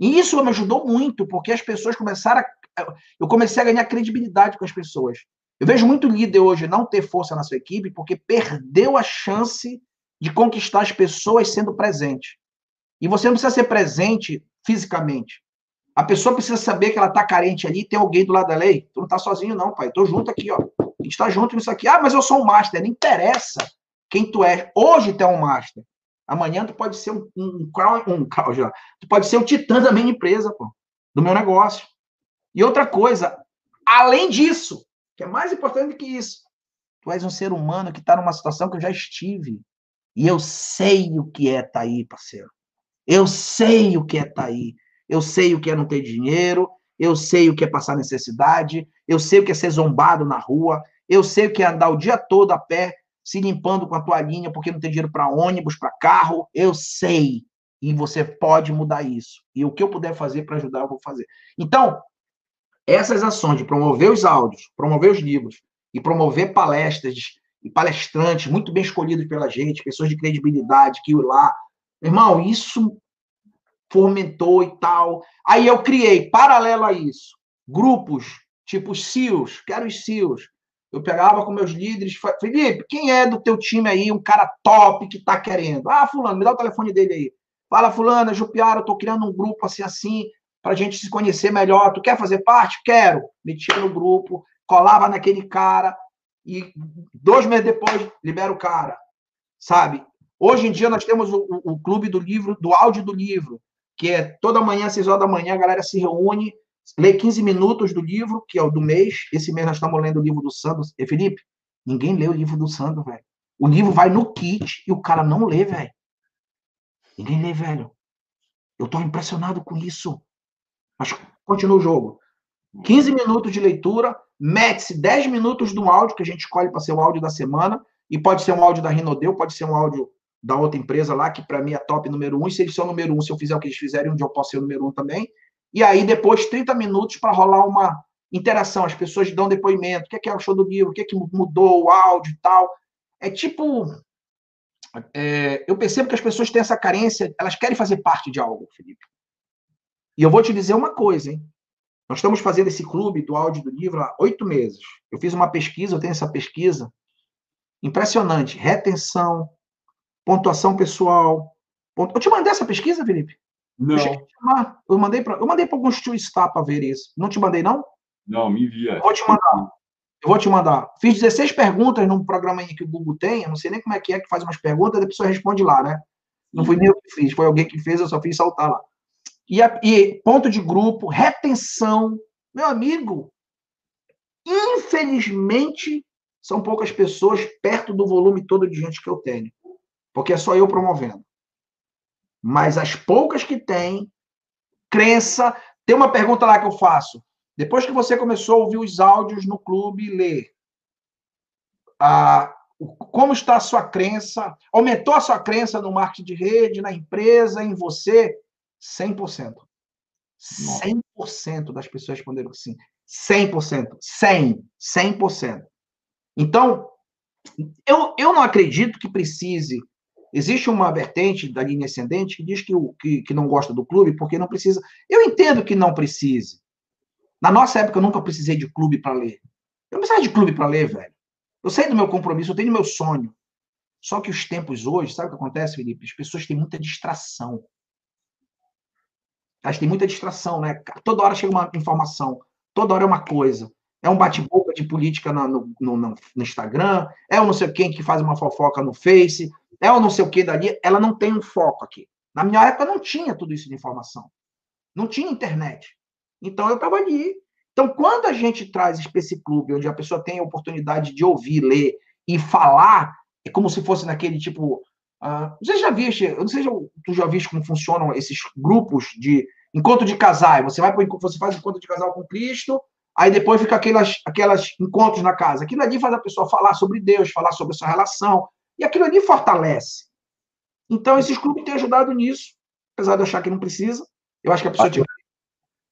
E isso me ajudou muito, porque as pessoas começaram a. Eu comecei a ganhar credibilidade com as pessoas. Eu vejo muito líder hoje não ter força na sua equipe porque perdeu a chance de conquistar as pessoas sendo presente. E você não precisa ser presente fisicamente. A pessoa precisa saber que ela está carente ali, tem alguém do lado da lei. Tu não está sozinho, não, pai. Estou junto aqui, ó. Gente está junto nisso aqui. Ah, mas eu sou um master. Não interessa quem tu é. Hoje tu é um master. Amanhã tu pode ser um, um, um, um. Tu pode ser o titã da minha empresa, pô, do meu negócio. E outra coisa, além disso, que é mais importante que isso, tu és um ser humano que está numa situação que eu já estive. E eu sei o que é tá aí, parceiro. Eu sei o que é tá aí. Eu sei o que é não ter dinheiro, eu sei o que é passar necessidade, eu sei o que é ser zombado na rua, eu sei que é andar o dia todo a pé, se limpando com a toalhinha porque não tem dinheiro para ônibus, para carro, eu sei. E você pode mudar isso. E o que eu puder fazer para ajudar, eu vou fazer. Então, essas ações de promover os áudios, promover os livros e promover palestras e palestrantes muito bem escolhidos pela gente, pessoas de credibilidade que ir lá, irmão, isso fomentou e tal. Aí eu criei, paralelo a isso, grupos tipo SEALs, quero os SEALs. Eu pegava com meus líderes, Felipe, quem é do teu time aí, um cara top que tá querendo? Ah, fulano, me dá o telefone dele aí. Fala, fulano, Jupiara, eu tô criando um grupo assim, assim, pra gente se conhecer melhor. Tu quer fazer parte? Quero. Metia no grupo, colava naquele cara e dois meses depois libera o cara, sabe? Hoje em dia nós temos o, o, o clube do livro, do áudio do livro que é toda manhã, 6 horas da manhã, a galera se reúne, lê 15 minutos do livro, que é o do mês. Esse mês nós estamos lendo o livro do Sandro. E Felipe, ninguém lê o livro do Sandro, velho. O livro vai no kit e o cara não lê, velho. Ninguém lê, velho. Eu tô impressionado com isso. Mas continua o jogo. 15 minutos de leitura, mete-se 10 minutos do áudio, que a gente escolhe para ser o áudio da semana, e pode ser um áudio da Rinodeu, pode ser um áudio da outra empresa lá, que para mim é top número um, e se eles são número um, se eu fizer o que eles fizerem, um dia eu posso ser o número um também. E aí, depois, 30 minutos para rolar uma interação, as pessoas dão depoimento, o que é que achou do livro, o que é que mudou, o áudio e tal. É tipo. É, eu percebo que as pessoas têm essa carência, elas querem fazer parte de algo, Felipe. E eu vou te dizer uma coisa, hein? Nós estamos fazendo esse clube do áudio do livro há oito meses. Eu fiz uma pesquisa, eu tenho essa pesquisa. Impressionante. Retenção, pontuação pessoal. Pontu... Eu te mandei essa pesquisa, Felipe? Não. Eu mandei para eu mandei para alguns Star para ver isso. Não te mandei não? Não, me envia. Eu vou te mandar. Eu vou te mandar. Fiz 16 perguntas num programa aí que o Google tem. Eu não sei nem como é que é que faz umas perguntas, a pessoa responde lá, né? Não fui nem eu que fiz, foi alguém que fez, eu só fiz saltar lá. E, a, e ponto de grupo, retenção. Meu amigo, infelizmente, são poucas pessoas perto do volume todo de gente que eu tenho porque é só eu promovendo. Mas as poucas que tem, crença. Tem uma pergunta lá que eu faço. Depois que você começou a ouvir os áudios no clube e ler, ah, como está a sua crença? Aumentou a sua crença no marketing de rede, na empresa, em você? 100%. 100% das pessoas responderam que sim. 100%. 100%. 100%. Então, eu, eu não acredito que precise Existe uma vertente da linha ascendente que diz que, o, que, que não gosta do clube porque não precisa. Eu entendo que não precise. Na nossa época, eu nunca precisei de clube para ler. Eu não precisava de clube para ler, velho. Eu sei do meu compromisso, eu tenho meu sonho. Só que os tempos hoje, sabe o que acontece, Felipe? As pessoas têm muita distração. Elas têm muita distração, né? Toda hora chega uma informação, toda hora é uma coisa. É um bate-boca de política no, no, no, no Instagram, é o não sei quem que faz uma fofoca no Face, é ou não sei o que dali, ela não tem um foco aqui. Na minha época não tinha tudo isso de informação. Não tinha internet. Então eu estava ali. Então, quando a gente traz esse clube, onde a pessoa tem a oportunidade de ouvir, ler e falar, é como se fosse naquele tipo. Uh, você já viste, eu não sei se tu já viste como funcionam esses grupos de encontro de casais. Você vai você faz encontro de casal com Cristo, aí depois fica aquelas, aquelas encontros na casa. Aquilo ali faz a pessoa falar sobre Deus, falar sobre a sua relação, e aquilo ali fortalece. Então, esses clubes têm ajudado nisso, apesar de eu achar que não precisa. Eu acho que a pessoa tinha.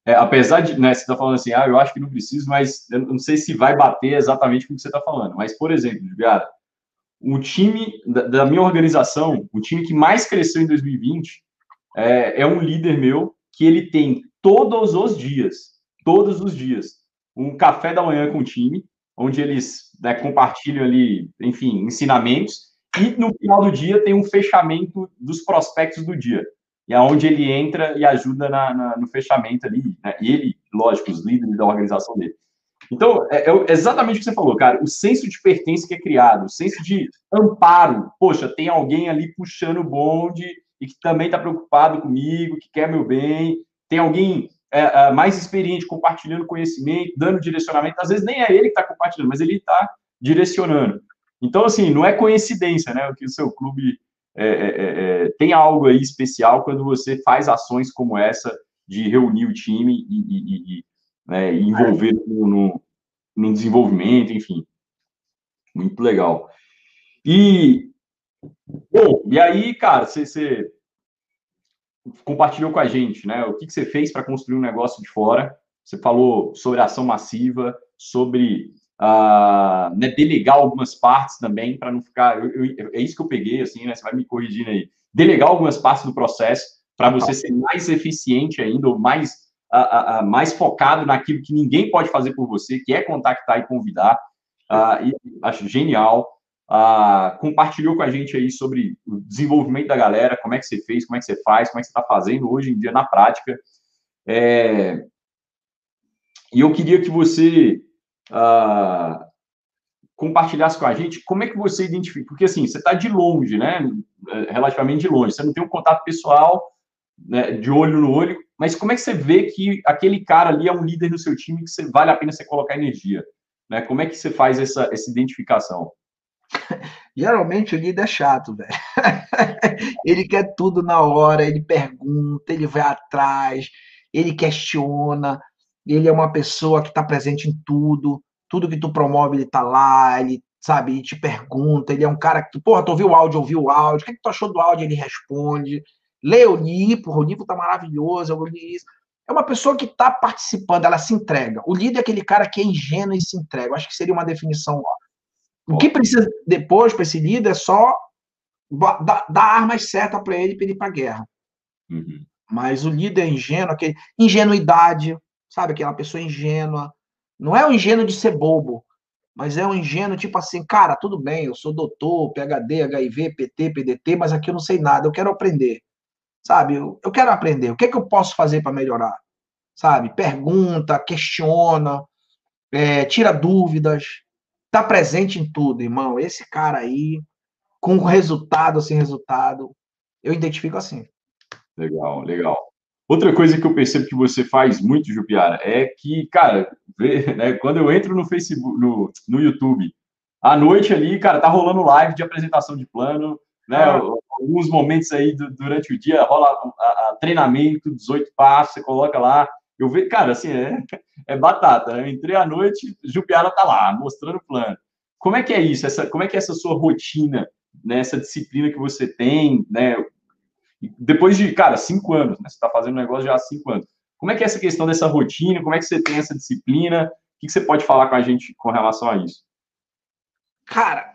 é, apesar de, né, você está falando assim, ah, eu acho que não preciso, mas eu não sei se vai bater exatamente com o que você está falando. Mas, por exemplo, Juliara, o time da, da, minha organização, o time que mais cresceu em 2020, é, é um líder meu que ele tem todos os dias, todos os dias, um café da manhã com o time, onde eles né, compartilham ali, enfim, ensinamentos, e no final do dia tem um fechamento dos prospectos do dia e aonde ele entra e ajuda na, na, no fechamento ali, né? Ele, lógico, os líderes da organização dele. Então, é, é, exatamente o que você falou, cara. O senso de pertença que é criado, o senso de amparo. Poxa, tem alguém ali puxando o bonde e que também está preocupado comigo, que quer meu bem. Tem alguém é, é, mais experiente compartilhando conhecimento, dando direcionamento. Às vezes nem é ele que está compartilhando, mas ele está direcionando. Então, assim, não é coincidência, né? Que o seu clube é é, é, é, tem algo aí especial quando você faz ações como essa de reunir o time e, e, e né, envolver no, no, no, desenvolvimento, enfim. Muito legal. E, bom, e aí, cara, você, você compartilhou com a gente, né? O que, que você fez para construir um negócio de fora? Você falou sobre ação massiva, sobre uh, né, delegar algumas partes também, para não ficar. Eu, eu, é isso que eu peguei, assim, né? Você vai me corrigindo aí. Delegar algumas partes do processo para você ser mais eficiente ainda, ou mais, uh, uh, mais focado naquilo que ninguém pode fazer por você, que é contactar e convidar. e acho genial. compartilhou com a gente aí sobre o desenvolvimento da galera, como é que você fez, como é que você faz, como é que você está fazendo hoje em dia na prática. É... E eu queria que você uh, compartilhasse com a gente como é que você identifica, porque assim, você está de longe, né? É, relativamente de longe, você não tem um contato pessoal né, de olho no olho, mas como é que você vê que aquele cara ali é um líder no seu time que você, vale a pena você colocar energia? Né? Como é que você faz essa, essa identificação? Geralmente o líder é chato, velho. ele quer tudo na hora, ele pergunta, ele vai atrás, ele questiona, ele é uma pessoa que está presente em tudo, tudo que tu promove ele está lá, ele sabe, ele te pergunta, ele é um cara que tu, porra, tu ouviu o áudio, ouviu o áudio, o que, é que tu achou do áudio? Ele responde, lê o livro, o livro tá maravilhoso, eu li isso. É uma pessoa que está participando, ela se entrega. O líder é aquele cara que é ingênuo e se entrega. Eu acho que seria uma definição. O que precisa depois para esse líder é só dar, dar armas certas para ele para ele ir para a guerra. Uhum. Mas o líder é ingênuo, aquele, ingenuidade, sabe? Aquela pessoa ingênua. Não é o ingênuo de ser bobo, mas é um ingênuo tipo assim, cara, tudo bem, eu sou doutor, PhD, HIV, PT, PDT, mas aqui eu não sei nada, eu quero aprender. Sabe? Eu, eu quero aprender. O que é que eu posso fazer para melhorar? Sabe? Pergunta, questiona, é, tira dúvidas, tá presente em tudo, irmão. Esse cara aí, com resultado sem resultado, eu identifico assim. Legal, legal. Outra coisa que eu percebo que você faz muito, Jupiara, é que, cara, vê, né, quando eu entro no Facebook, no, no YouTube, à noite ali, cara, tá rolando live de apresentação de plano, né? Ah. Alguns momentos aí do, durante o dia rola a, a, treinamento, 18 passos, você coloca lá. Eu vejo, cara, assim, é, é batata. Né? Eu entrei à noite, Jupiara tá lá, mostrando o plano. Como é que é isso? Essa, como é que é essa sua rotina, né? essa disciplina que você tem, né? Depois de, cara, cinco anos, né? Você está fazendo negócio já há cinco anos. Como é que é essa questão dessa rotina? Como é que você tem essa disciplina? O que, você pode falar com a gente com relação a isso? Cara,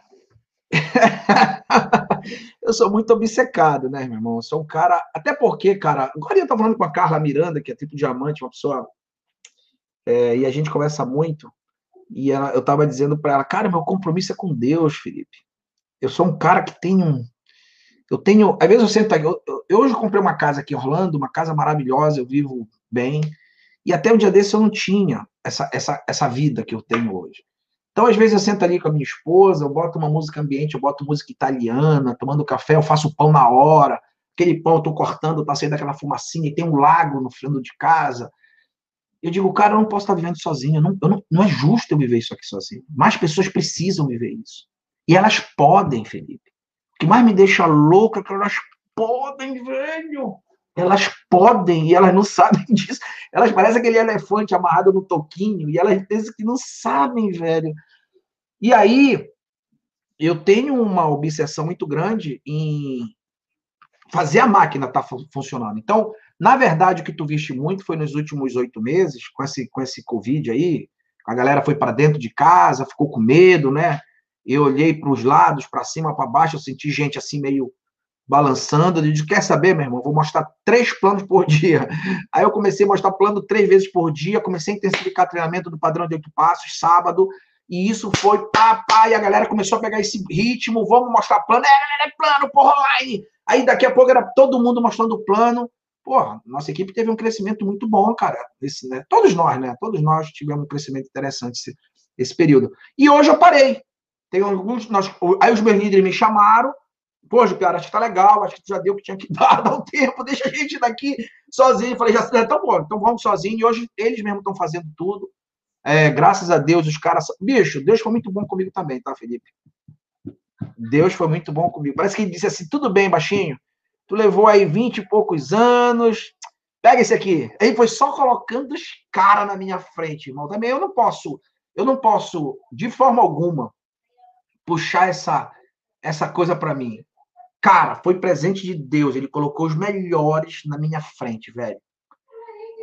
eu sou muito obcecado, né, meu irmão? Eu sou um cara. Até porque, cara, agora eu estava falando com a Carla Miranda, que é tipo diamante, uma pessoa. É, e a gente conversa muito. E ela, eu estava dizendo para ela, cara, meu compromisso é com Deus, Felipe. Eu sou um cara que tem um, eu tenho, às vezes eu sento aqui, eu, eu, hoje eu comprei uma casa aqui em Orlando, uma casa maravilhosa, eu vivo bem, e até um dia desse eu não tinha essa, essa, essa vida que eu tenho hoje. Então, às vezes eu sento ali com a minha esposa, eu boto uma música ambiente, eu boto música italiana, tomando café, eu faço pão na hora, aquele pão eu tô cortando, tá saindo aquela fumacinha, e tem um lago no fundo de casa. Eu digo, cara, eu não posso estar vivendo sozinho, não, não, não é justo eu viver isso aqui sozinho. Mais pessoas precisam viver isso. E elas podem, Felipe que mais me deixa louca é que elas podem, velho. Elas podem e elas não sabem disso. Elas parecem aquele elefante amarrado no toquinho e elas dizem que não sabem, velho. E aí, eu tenho uma obsessão muito grande em fazer a máquina estar tá funcionando. Então, Na verdade, o que tu viste muito foi nos últimos oito meses, com esse, com esse Covid aí, a galera foi para dentro de casa, ficou com medo, né? Eu olhei para os lados, para cima, para baixo, eu senti gente assim meio balançando. Eu disse, quer saber, meu irmão? Vou mostrar três planos por dia. Aí eu comecei a mostrar plano três vezes por dia, comecei a intensificar treinamento do padrão de oito passos, sábado, e isso foi pá, pá, e a galera começou a pegar esse ritmo, vamos mostrar plano, é, é, é plano, porra, online. Aí daqui a pouco era todo mundo mostrando o plano. Porra, nossa equipe teve um crescimento muito bom, cara. Esse, né? Todos nós, né? Todos nós tivemos um crescimento interessante esse, esse período. E hoje eu parei. Tem alguns. Nós, aí os meus líderes me chamaram. Pô, cara, acho que tá legal, acho que já deu o que tinha que dar, dá um tempo, deixa a gente daqui sozinho. Falei, já tá bom, então vamos sozinho. E hoje eles mesmos estão fazendo tudo. É, graças a Deus, os caras. Bicho, Deus foi muito bom comigo também, tá, Felipe? Deus foi muito bom comigo. Parece que ele disse assim: tudo bem, baixinho. Tu levou aí vinte e poucos anos. Pega esse aqui. Aí foi só colocando os caras na minha frente, irmão. Também eu não posso, eu não posso, de forma alguma, puxar essa, essa coisa para mim. Cara, foi presente de Deus. Ele colocou os melhores na minha frente, velho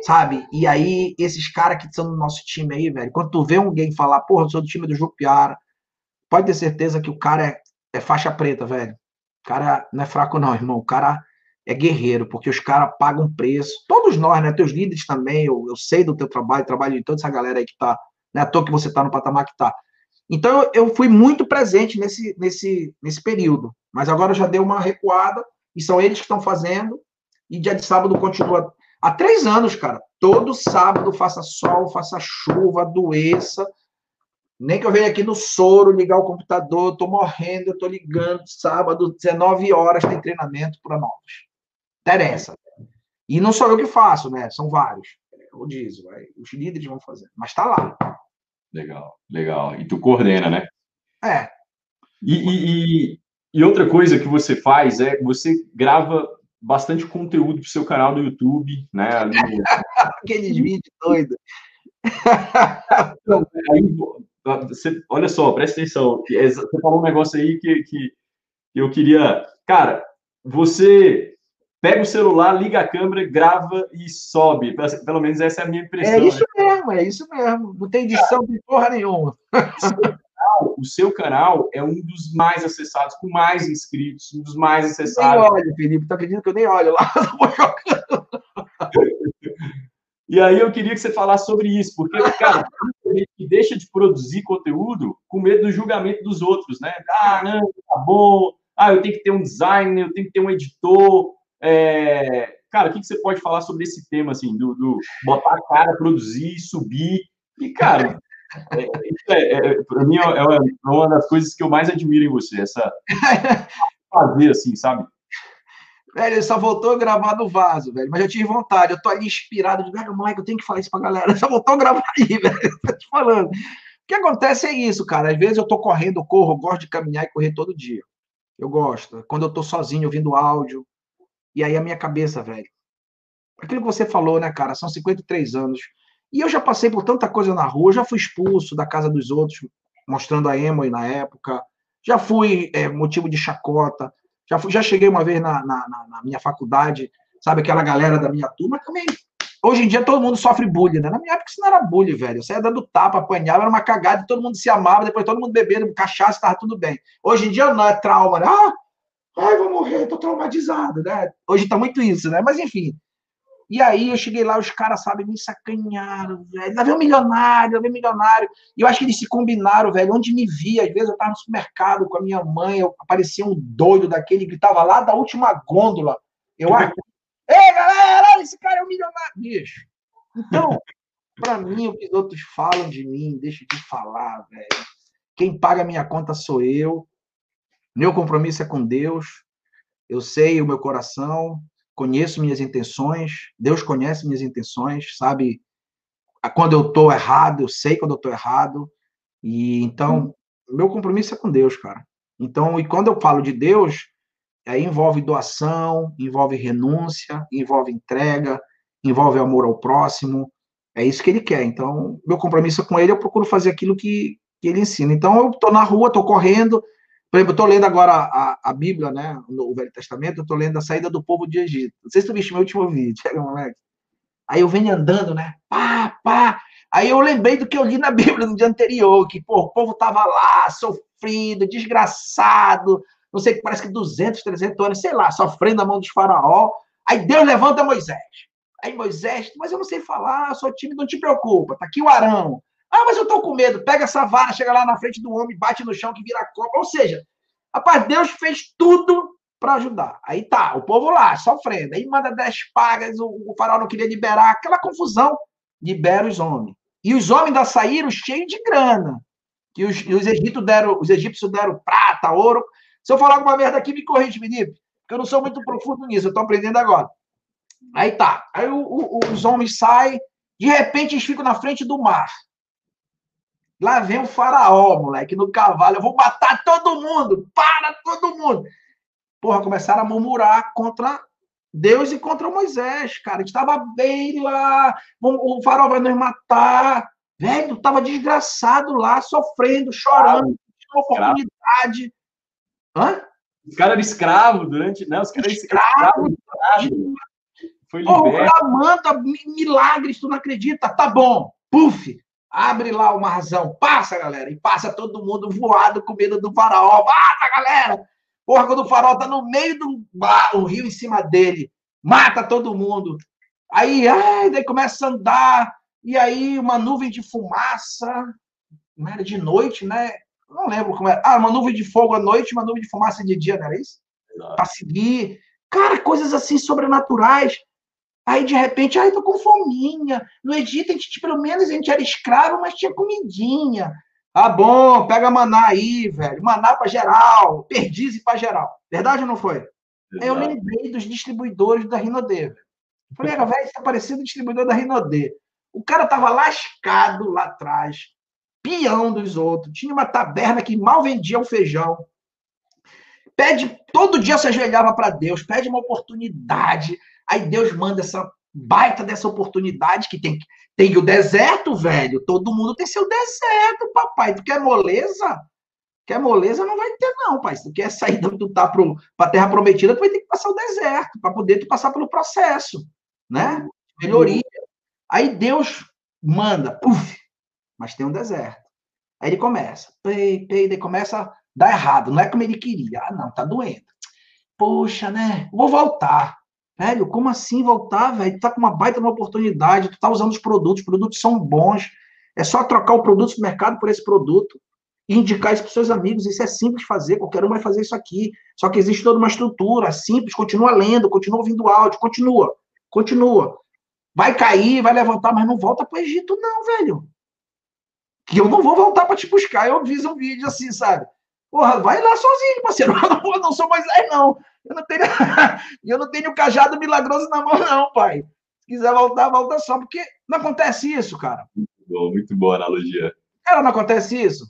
sabe? E aí, esses caras que são do nosso time aí, velho, quando tu vê alguém falar, porra, eu sou do time do Jupiara, pode ter certeza que o cara é, é faixa preta, velho. O cara não é fraco, não, irmão. O cara é guerreiro, porque os caras pagam preço. Todos nós, né? Teus líderes também, eu, eu sei do teu trabalho, trabalho de toda essa galera aí que tá, né? À toa que você tá no patamar que tá. Então, eu, fui muito presente nesse, nesse, nesse período. Mas agora já deu uma recuada, e são eles que estão fazendo, e dia de sábado continua Há três anos, cara, todo sábado faça sol, faça chuva, doença. Nem que eu venha aqui no soro ligar o computador, eu morrendo, eu ligando, sábado, 19 horas tem treinamento para novos. Interessa. E não sou eu que faço, né? São vários. Eu disse, vai, os líderes vão fazer. Mas tá lá. Legal, legal. E tu coordena, né? É. E, e, e, outra coisa que você faz é você grava bastante conteúdo para o seu canal do YouTube, né? Aqueles vídeos doidos. você, olha só, presta atenção. Você falou um negócio aí que, que eu queria. Cara, você pega o celular, liga a câmera, grava e sobe. Pelo menos essa é a minha impressão. É isso né? mesmo, é isso mesmo. Não tem edição de porra nenhuma. o seu canal é um dos mais acessados, com mais inscritos, um dos mais acessados. Nem olho, Felipe, tá acreditando que eu nem olho lá? e aí eu queria que você falasse sobre isso, porque, cara, a gente deixa de produzir conteúdo com medo do julgamento dos outros, né? Ah, não, tá bom. Ah, eu tenho que ter um designer, eu tenho que ter um editor. É... Cara, o que você pode falar sobre esse tema, assim, do, do botar a cara, produzir, subir? E, cara, é, é, é para mim, é, é uma das coisas que eu mais admiro em você, essa fazer assim, sabe? Velho, ele só voltou a gravar no vaso, velho. Mas eu tive vontade. Eu tô ali inspirado. De, velho, Mike, eu tenho que falar isso pra galera. Só voltou a gravar aí, velho. Tô te falando. O que acontece é isso, cara. Às vezes eu tô correndo, eu corro, eu gosto de caminhar e correr todo dia. Eu gosto. Quando eu tô sozinho, ouvindo áudio. E aí a minha cabeça, velho. Aquilo que você falou, né, cara? São 53 anos. E eu já passei por tanta coisa na rua, já fui expulso da casa dos outros, mostrando a emo na época, já fui é, motivo de chacota, já, fui, já cheguei uma vez na, na, na, minha faculdade, sabe, aquela galera da minha turma também. Hoje em dia todo mundo sofre bullying, né? Na minha época isso não era bullying, velho. Eu saía dando tapa, apanhava, era uma cagada, todo mundo se amava, depois todo mundo bebendo cachaça, estava tudo bem. Hoje em dia não, é trauma, né? Ah, ai, vou morrer, tô traumatizado, né? Hoje tá muito isso, né? Mas enfim, e aí eu cheguei lá, os caras, sabe, me sacanharam, velho. Lá vem um milionário, lá vem um milionário. E eu acho que eles se combinaram, velho. Onde me via, às vezes eu estava no supermercado com a minha mãe, eu, aparecia um doido daquele, gritava lá da última gôndola. Eu acho. Ei, galera, esse cara é um milionário. Bicho. Então, para mim, o que os outros falam de mim, deixa de falar, velho. Quem paga a minha conta sou eu. Meu compromisso é com Deus. Eu sei o meu coração, conheço minhas intenções, Deus conhece minhas intenções, sabe quando eu estou errado, eu sei quando eu estou errado, e então meu compromisso é com Deus, cara. Então, e quando eu falo de Deus, aí envolve doação, envolve renúncia, envolve entrega, envolve amor ao próximo, é isso que ele quer. Então, meu compromisso é com ele, eu procuro fazer aquilo que, que ele ensina. Então, eu estou na rua, estou correndo, Por exemplo, eu estou lendo agora a, a, Bíblia, né? O Velho Testamento, eu estou lendo a saída do povo de Egito. Não sei se tu viste meu último vídeo, moleque. Aí eu venho andando, né? Pá, pá. Aí eu lembrei do que eu li na Bíblia no dia anterior, que pô, o povo estava lá, sofrido, desgraçado, não sei, parece que 200, 300 anos, sei lá, sofrendo a mão dos faraó. Aí Deus levanta Moisés. Aí Moisés, mas eu não sei falar, sou tímido, não te preocupa, tá aqui o Arão. Ah, mas eu tô com medo. Pega essa vara, chega lá na frente do homem, bate no chão que vira copa. Ou seja, rapaz, Deus fez tudo para ajudar. Aí tá, o povo lá, sofrendo. Aí manda dez pagas, o, o faraó não queria liberar, aquela confusão. Libera os homens. E os homens ainda saíram cheios de grana. E os, e os, egípcios deram, os egípcios deram prata, ouro. Se eu falar alguma merda aqui, me corrige, menino, porque eu não sou muito profundo nisso, eu estou aprendendo agora. Aí tá. Aí o, o, os homens saem, de repente eles ficam na frente do mar. Lá vem o faraó, moleque, no cavalo. Eu vou matar todo mundo. Para todo mundo. Porra, começaram a murmurar contra Deus e contra Moisés, cara. A gente estava bem lá. O faraó vai nos matar. Velho, tava desgraçado lá, sofrendo, chorando. Tinha uma oportunidade. Hã? Os caras eram escravos durante. Né? Os caras eram escravos. Escravo. Foi liberto. Oh, manda milagres, tu não acredita? Tá bom. Puf! Abre lá o marzão, passa, galera, e passa todo mundo voado com medo do faraó. Mata, galera! Porra, quando o faraó tá no meio do o rio em cima dele, mata todo mundo. Aí, ai, daí começa a andar, e aí uma nuvem de fumaça, não era de noite, né? Não lembro como era. Ah, uma nuvem de fogo à noite, uma nuvem de fumaça de dia, não era isso? Para seguir. Cara, coisas assim sobrenaturais. Aí, de repente, ai, tô com fominha. No Egito, a gente, pelo menos, a gente era escravo, mas tinha comidinha. Ah, bom, pega maná aí, velho. Maná para geral, perdiz para geral. Verdade ou não foi? Aí eu lembrei dos distribuidores da Rinodê. Falei, velho, tá parecendo o distribuidor da Rinodê. O cara tava lascado lá atrás, peão dos outros, tinha uma taberna que mal vendia o feijão. Pede, todo dia se ajoelhava para Deus, pede uma oportunidade. Aí Deus manda essa baita dessa oportunidade que tem, tem o deserto, velho. Todo mundo tem seu deserto, papai. Tu quer moleza? Quer moleza? Não vai ter, não, pai. Se tu quer sair do tá para a terra prometida, tu vai ter que passar o deserto para poder tu passar pelo processo, né? Melhoria. Aí Deus manda, puf, mas tem um deserto. Aí ele começa, pei, pei, daí começa a dar errado. Não é como ele queria. Ah, não, tá doendo. Poxa, né? Vou voltar. Velho, como assim voltar, velho? Tu tá com uma baita uma oportunidade, tu tá usando os produtos, os produtos são bons. É só trocar o produto do mercado por esse produto e indicar isso para seus amigos. Isso é simples fazer, qualquer um vai fazer isso aqui. Só que existe toda uma estrutura simples, continua lendo, continua ouvindo áudio, continua, continua. Vai cair, vai levantar, mas não volta para o Egito, não, velho. Que eu não vou voltar para te buscar. Eu fiz um vídeo assim, sabe? Porra, vai lá sozinho, parceiro. Eu não sou Moisés, não. Eu não tenho, eu não tenho cajado milagroso na mão, não, pai. Se quiser voltar, volta só, porque não acontece isso, cara. Muito bom, muito boa analogia. Cara, não acontece isso?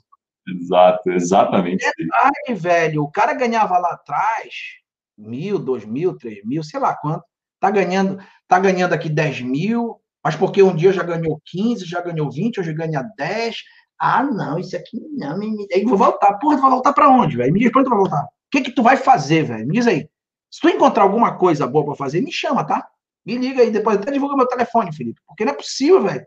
Exato, exatamente. Ai, velho, o cara ganhava lá atrás mil, dois mil, três mil, sei lá quanto. Tá ganhando, tá ganhando aqui 10 mil, mas porque um dia já ganhou 15, já ganhou 20, hoje ganha 10. Ah, não, isso aqui não, me... aí vou voltar. Porra, tu vai voltar para onde, velho? Me diz pra onde tu vai voltar. O que que tu vai fazer, velho? Me diz aí. Se tu encontrar alguma coisa boa para fazer, me chama, tá? Me liga aí, depois até divulga meu telefone, Felipe. Porque não é possível, velho.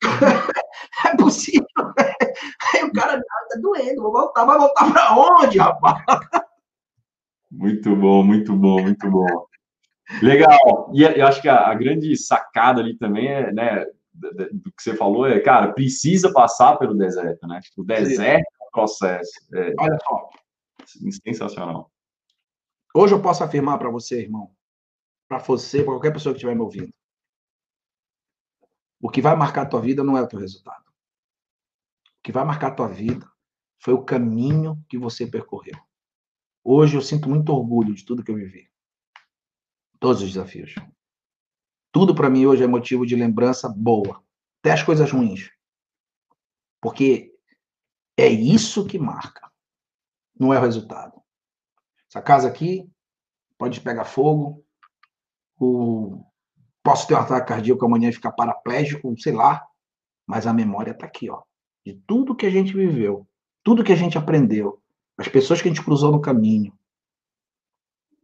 é possível, velho. Aí o cara, tá doendo, vou voltar. Vai voltar para onde, rapaz? Muito bom, muito bom, muito bom. Legal. E eu acho que a, a grande sacada ali também é, né, do que você falou é, cara, precisa passar pelo deserto, né? O deserto é um processo. É, Olha só. Sensacional. Hoje eu posso afirmar para você, irmão, para você, para qualquer pessoa que estiver me ouvindo, o que vai marcar a tua vida não é o teu resultado. O que vai marcar a tua vida foi o caminho que você percorreu. Hoje eu sinto muito orgulho de tudo que eu vivi. Todos os desafios. Tudo para mim hoje é motivo de lembrança boa. Até as coisas ruins. Porque é isso que marca. Não é o resultado. Essa casa aqui pode pegar fogo. O... Posso ter um ataque cardíaco amanhã e ficar paraplégico, sei lá. Mas a memória está aqui, ó. De tudo que a gente viveu, tudo que a gente aprendeu, as pessoas que a gente cruzou no caminho.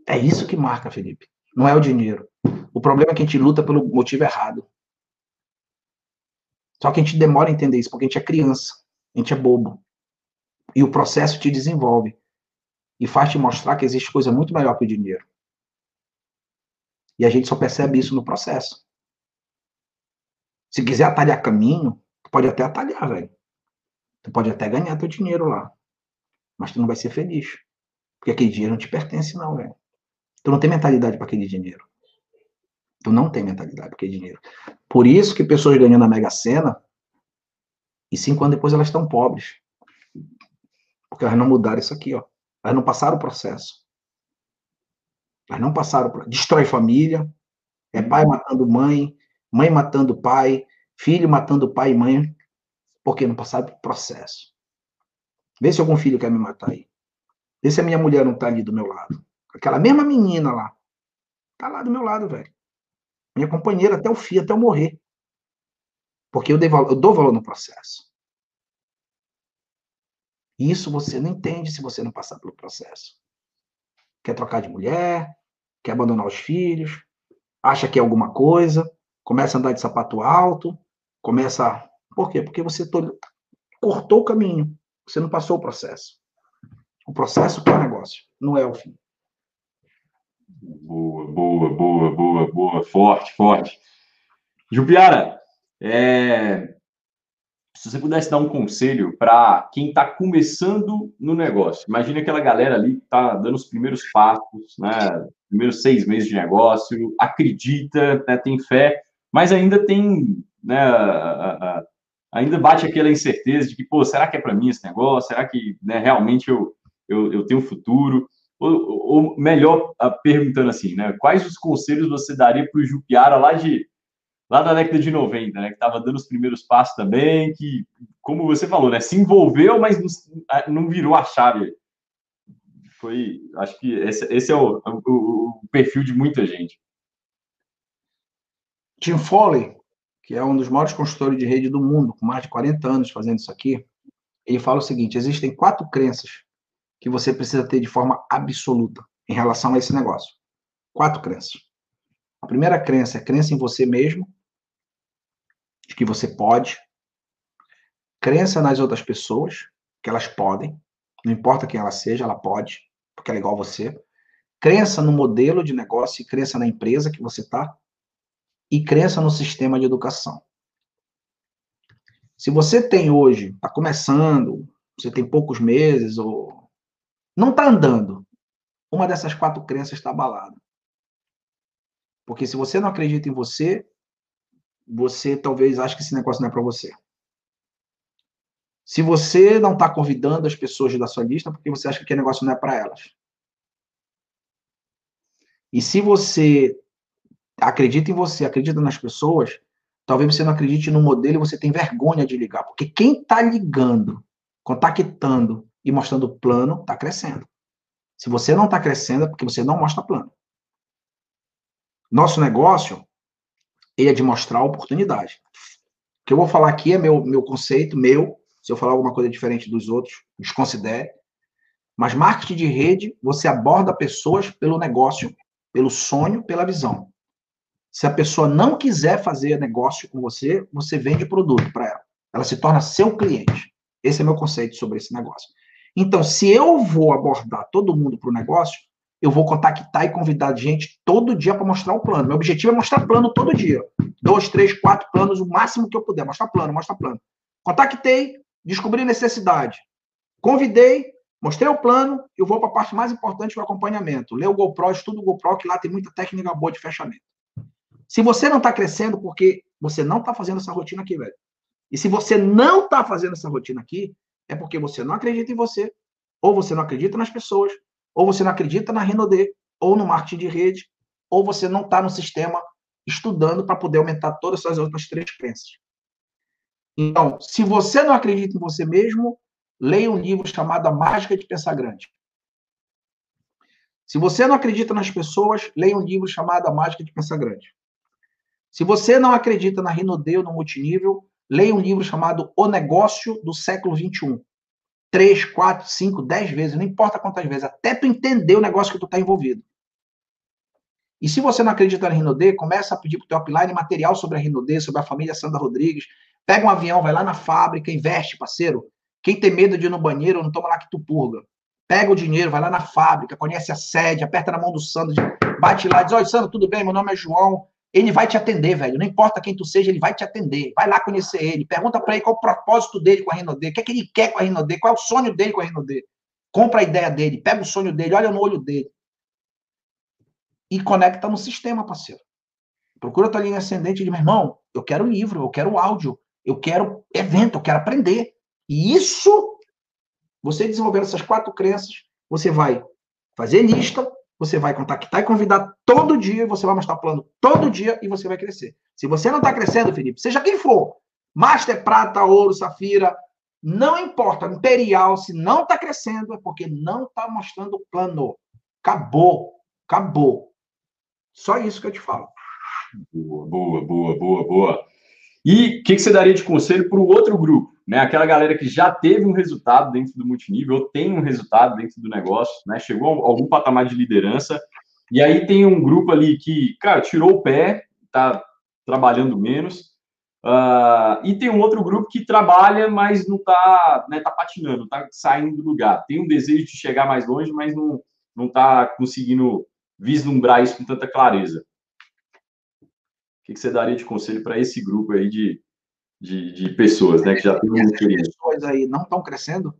É isso que marca, Felipe. Não é o dinheiro. O problema é que a gente luta pelo motivo errado. Só que a gente demora a entender isso, porque a gente é criança, a gente é bobo. E o processo te desenvolve e faz te mostrar que existe coisa muito melhor que o dinheiro. E a gente só percebe isso no processo. Se quiser atalhar caminho, tu pode até atalhar, velho. Tu pode até ganhar teu dinheiro lá. Mas tu não vai ser feliz. Porque aquele dinheiro não te pertence, não, velho. Tu não tem mentalidade para aquele dinheiro. Tu não tem mentalidade para aquele dinheiro. Por isso que pessoas ganham na Mega Sena e cinco anos depois elas estão pobres. Porque elas não mudaram isso aqui, ó. Elas não passaram o processo. Elas não passaram. Destrói família. É pai matando mãe, mãe matando pai, filho matando pai e mãe, porque não passaram o processo. Vê se algum filho quer me matar aí. Vê se a minha mulher não está ali do meu lado. Aquela mesma menina lá. Tá lá do meu lado, velho. Minha companheira até o fim, até eu morrer. Porque eu, valor, eu dou valor no processo. Isso você não entende se você não passar pelo processo. Quer trocar de mulher, quer abandonar os filhos, acha que é alguma coisa, começa a andar de sapato alto, começa. Por quê? Porque você cortou o caminho, você não passou o processo. O processo que é o negócio, não é o fim. Boa, boa, boa, boa, boa, forte, forte. Jupiara, é, se você pudesse dar um conselho para quem está começando no negócio, imagina aquela galera ali que está dando os primeiros passos, né? Primeiros seis meses de negócio, acredita, né, tem fé, mas ainda tem, né? Ainda bate aquela incerteza de que, pô, será que é para mim esse negócio? Será que né, realmente eu, eu, eu tenho futuro? Ou, ou melhor, perguntando assim, né? Quais os conselhos você daria para o Jupiara lá de lá da década de 90, né, que estava dando os primeiros passos também, que, como você falou, né, se envolveu, mas não, virou a chave. Foi, acho que esse, esse é o, o, o, perfil de muita gente. Tim Foley, que é um dos maiores consultores de rede do mundo, com mais de 40 anos fazendo isso aqui, ele fala o seguinte: existem quatro crenças que você precisa ter de forma absoluta em relação a esse negócio. Quatro crenças. A primeira crença é crença em você mesmo, de que você pode, crença nas outras pessoas, que elas podem, não importa quem ela seja, ela pode, porque ela é igual a você. Crença no modelo de negócio e crença na empresa que você está, e crença no sistema de educação. Se você tem hoje, está começando, você tem poucos meses, ou não está andando, uma dessas quatro crenças está abalada. Porque se você não acredita em você, você talvez ache que esse negócio não é para você. Se você não está convidando as pessoas da sua lista, porque você acha que aquele negócio não é para elas. E se você acredita em você, acredita nas pessoas, talvez você não acredite no modelo e você tem vergonha de ligar. Porque quem está ligando, contactando e mostrando plano, está crescendo. Se você não está crescendo, é porque você não mostra plano. Nosso negócio é de mostrar oportunidade. O que eu vou falar aqui é meu, meu conceito, meu. Se eu falar alguma coisa diferente dos outros, desconsidere. Mas marketing de rede, você aborda pessoas pelo negócio, pelo sonho, pela visão. Se a pessoa não quiser fazer negócio com você, você vende produto para ela. Ela se torna seu cliente. Esse é meu conceito sobre esse negócio. Então, se eu vou abordar todo mundo para o negócio, eu vou contactar e convidar gente todo dia para mostrar o plano. Meu objetivo é mostrar plano todo dia. Dois, três, quatro planos, o máximo que eu puder. Mostrar plano, mostrar plano. Contactei, descobri necessidade. Convidei, mostrei o plano, eu vou para a parte mais importante, o acompanhamento. Lê o GoPro, estudo o GoPro, que lá tem muita técnica boa de fechamento. Se você não está crescendo porque você não está fazendo essa rotina aqui, velho. E se você não está fazendo essa rotina aqui, é porque você não acredita em você, ou você não acredita nas pessoas, ou você não acredita na Renaudet, ou no marketing de rede, ou você não está no sistema estudando para poder aumentar todas essas outras três crenças. Então, se você não acredita em você mesmo, leia um livro chamado A Mágica de Pensar Grande. Se você não acredita nas pessoas, leia um livro chamado A Mágica de Pensar Grande. Se você não acredita na Rinodeu, no multinível, leia um livro chamado O Negócio do Século XXI. Três, quatro, cinco, dez vezes, não importa quantas vezes, até tu entender o negócio que tu está envolvido. E se você não acredita na Rinode, começa a pedir para o teu upline material sobre a Rinode, sobre a família Sandra Rodrigues. Pega um avião, vai lá na fábrica, investe, parceiro. Quem tem medo de ir no banheiro, não toma lá que tu purga. Pega o dinheiro, vai lá na fábrica, conhece a sede, aperta na mão do Sandro, bate lá, diz: Oi, Sandro, tudo bem? Meu nome é João. Ele vai te atender, velho. Não importa quem tu seja, ele vai te atender. Vai lá conhecer ele. Pergunta para ele qual o propósito dele com a Rinode. O que é que ele quer com a Rinode? Qual é o sonho dele com a Rinode? Compra a ideia dele, pega o sonho dele, olha no olho dele. E conecta no sistema, parceiro. Procura tua linha ascendente e diz, meu irmão, eu quero livro, eu quero áudio, eu quero evento, eu quero aprender. E isso, você desenvolvendo essas quatro crenças, você vai fazer lista, você vai contactar e convidar todo dia, você vai mostrar plano todo dia e você vai crescer. Se você não está crescendo, Felipe, seja quem for, Master, Prata, Ouro, Safira, não importa, Imperial, se não está crescendo, é porque não está mostrando plano. Acabou, acabou. Só isso que eu te falo. Boa, boa, boa, boa, boa. E o que, que, você daria de conselho para o outro grupo? Né? Aquela galera que já teve um resultado dentro do multinível, ou tem um resultado dentro do negócio, né? chegou a algum patamar de liderança, e aí tem um grupo ali que, cara, tirou o pé, está trabalhando menos, uh, e tem um outro grupo que trabalha, mas não está né, tá patinando, está saindo do lugar. Tem um desejo de chegar mais longe, mas não está conseguindo vislumbrar isso com tanta clareza. O que, você daria de conselho para esse grupo aí de, de, de, pessoas, né, que já tem uma experiência? pessoas aí não estão crescendo?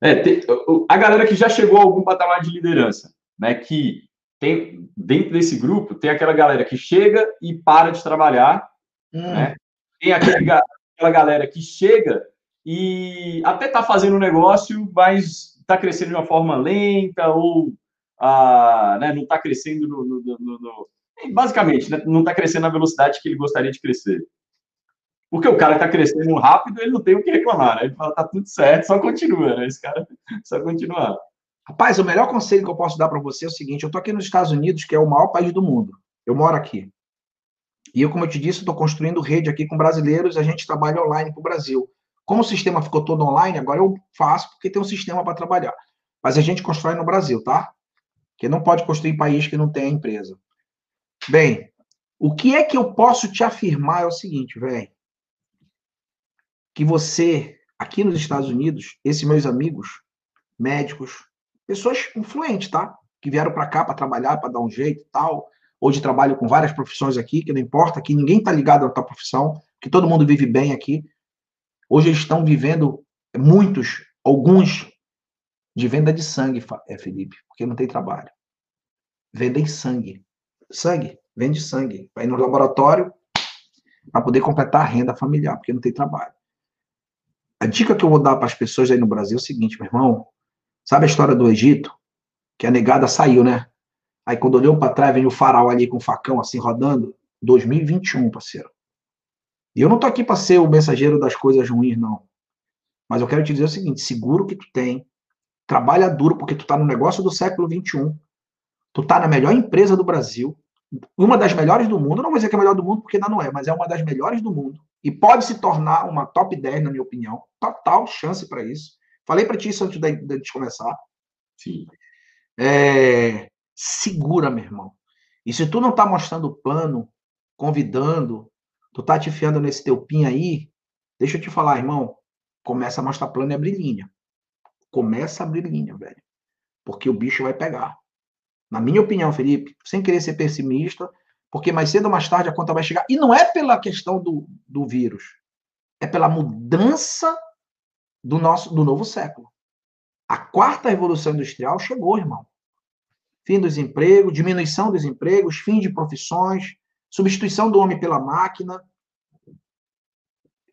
É, tem, a galera que já chegou a algum patamar de liderança, né, que tem dentro desse grupo tem aquela galera que chega e para de trabalhar, hum. né? Tem aquele, aquela galera que chega e até está fazendo um negócio, mas está crescendo de uma forma lenta ou ah, né, não está crescendo no, no, no, no basicamente, né, não está crescendo na velocidade que ele gostaria de crescer. Porque o cara está crescendo rápido, ele não tem o que reclamar, né? Ele fala, tá tudo certo, só continua, né? Esse cara só continuar. Rapaz, o melhor conselho que eu posso dar para você é o seguinte: eu estou aqui nos Estados Unidos, que é o maior país do mundo. Eu moro aqui. E eu, como eu te disse, estou construindo rede aqui com brasileiros, a gente trabalha online para o Brasil. Como o sistema ficou todo online, agora eu faço porque tem um sistema para trabalhar. Mas a gente constrói no Brasil, tá? Que não pode construir país que não tem empresa. Bem, o que é que eu posso te afirmar é o seguinte, velho. Que você, aqui nos Estados Unidos, esses meus amigos, médicos, pessoas influentes, tá? Que vieram para cá para trabalhar, para dar um jeito e tal. Hoje trabalho com várias profissões aqui, que não importa, que ninguém tá ligado à tua profissão, que todo mundo vive bem aqui. Hoje eles estão vivendo, muitos, alguns, de venda de sangue, é, Felipe, porque não tem trabalho. Vendem sangue sangue, vende sangue. Vai no laboratório para poder completar a renda familiar, porque não tem trabalho. A dica que eu vou dar para as pessoas aí no Brasil é o seguinte, meu irmão. Sabe a história do Egito? Que a negada saiu, né? Aí quando olhou para trás, vem o faraó ali com o facão assim rodando. 2021, parceiro. E eu não tô aqui para ser o mensageiro das coisas ruins, não. Mas eu quero te dizer o seguinte: seguro que tu tem, trabalha duro, porque tu tá no negócio do século 21. Tu tá na melhor empresa do Brasil, uma das melhores do mundo, não vou dizer que é a melhor do mundo, porque ainda não é, mas é uma das melhores do mundo. E pode se tornar uma top 10, na minha opinião. Total chance para isso. Falei para ti isso antes de, de começar. Sim. É, segura, meu irmão. E se tu não tá mostrando o plano, convidando, tu tá te fiando nesse teu pin aí, deixa eu te falar, irmão, começa a mostrar plano e abrir linha. Começa a abrir linha, velho. Porque o bicho vai pegar. Na minha opinião, Felipe, sem querer ser pessimista, porque mais cedo ou mais tarde a conta vai chegar. E não é pela questão do, do vírus, é pela mudança do nosso do novo século. A quarta revolução industrial chegou, irmão. Fim dos empregos, diminuição dos empregos, fim de profissões, substituição do homem pela máquina.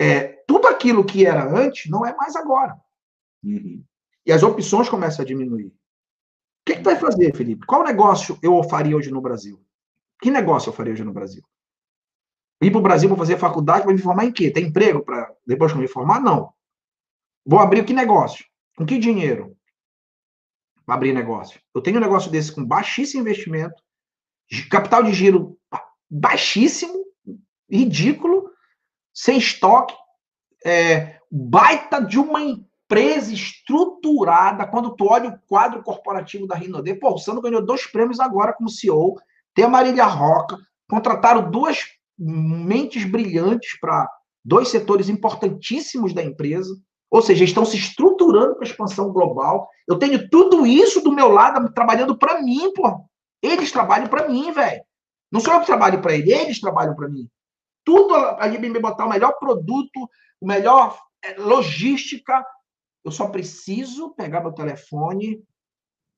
É, tudo aquilo que era antes não é mais agora. Uhum. E as opções começam a diminuir. O que, que tu vai fazer, Felipe? Qual negócio eu faria hoje no Brasil? Que negócio eu faria hoje no Brasil? Ir para o Brasil para fazer faculdade, para me formar em quê? Tem emprego para depois que eu me formar? Não. Vou abrir que negócio? Com que dinheiro? Para abrir negócio. Eu tenho um negócio desse com baixíssimo investimento, capital de giro baixíssimo, ridículo, sem estoque, é, baita de uma empresa estruturada. Quando tu olha o quadro corporativo da Rinode, pô, o Sandro ganhou dois prêmios agora como CEO, tem a Marília Roca, contrataram duas mentes brilhantes para dois setores importantíssimos da empresa. Ou seja, estão se estruturando para a expansão global. Eu tenho tudo isso do meu lado trabalhando para mim, pô. Eles trabalham para mim, velho. Não sou eu que trabalho para eles, eles trabalham para mim. Tudo a me botar o melhor produto, o melhor é, logística. Eu só preciso pegar meu telefone.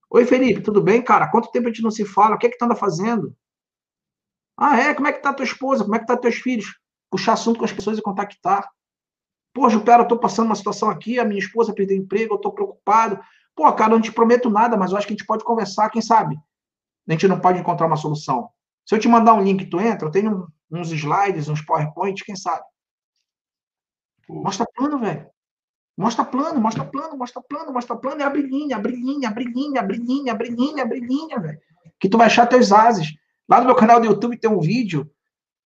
Oi, Felipe, tudo bem, cara? Quanto tempo a gente não se fala? O que é que tu anda fazendo? Ah, é? Como é que tá tua esposa? Como é que tá teus filhos? Puxar assunto com as pessoas e contactar. Pô, Jupera, eu tô passando uma situação aqui, a minha esposa perdeu emprego, eu tô preocupado. Pô, cara, eu não te prometo nada, mas eu acho que a gente pode conversar, quem sabe? A gente não pode encontrar uma solução. Se eu te mandar um link, tu entra, eu tenho uns slides, uns PowerPoint, quem sabe? Mostra plano, velho. Mostra plano, mostra plano, mostra plano, mostra plano, é a briguinha, a briguinha, a briguinha, a briguinha, a briguinha, a briguinha, velho. Que tu vai achar teus ases. Lá no meu canal do YouTube tem um vídeo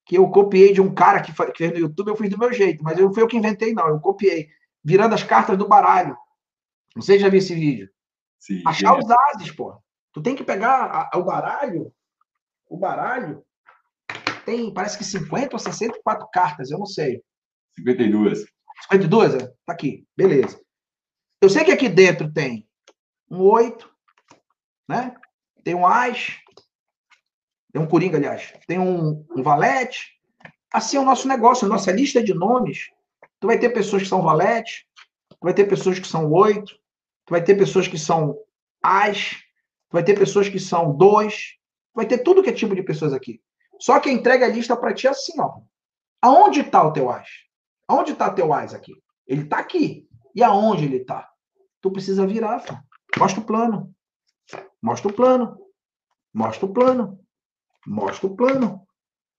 que eu copiei de um cara que fez no YouTube, eu fiz do meu jeito, mas eu fui eu que inventei, não, eu copiei. Virando as cartas do baralho. Não sei se já viu esse vídeo. Sim, Achar é. os ases, pô. Tu tem que pegar a, a, o baralho, o baralho tem, parece que 50 ou 64 cartas, eu não sei. 52. 52? É? Tá aqui, beleza. Eu sei que aqui dentro tem um 8, né? Tem um As, tem um Coringa, aliás, tem um, um Valete. Assim é o nosso negócio, a nossa lista de nomes. Tu vai ter pessoas que são Valete, tu vai ter pessoas que são 8, tu vai ter pessoas que são As, tu vai ter pessoas que são 2, tu vai ter tudo que é tipo de pessoas aqui. Só que entrega a lista para ti assim, ó. Aonde está o teu as? Aonde está teu as aqui? Ele está aqui. E aonde ele está? Tu precisa virar. Mostra o plano. Mostra o plano. Mostra o plano. Mostra o plano.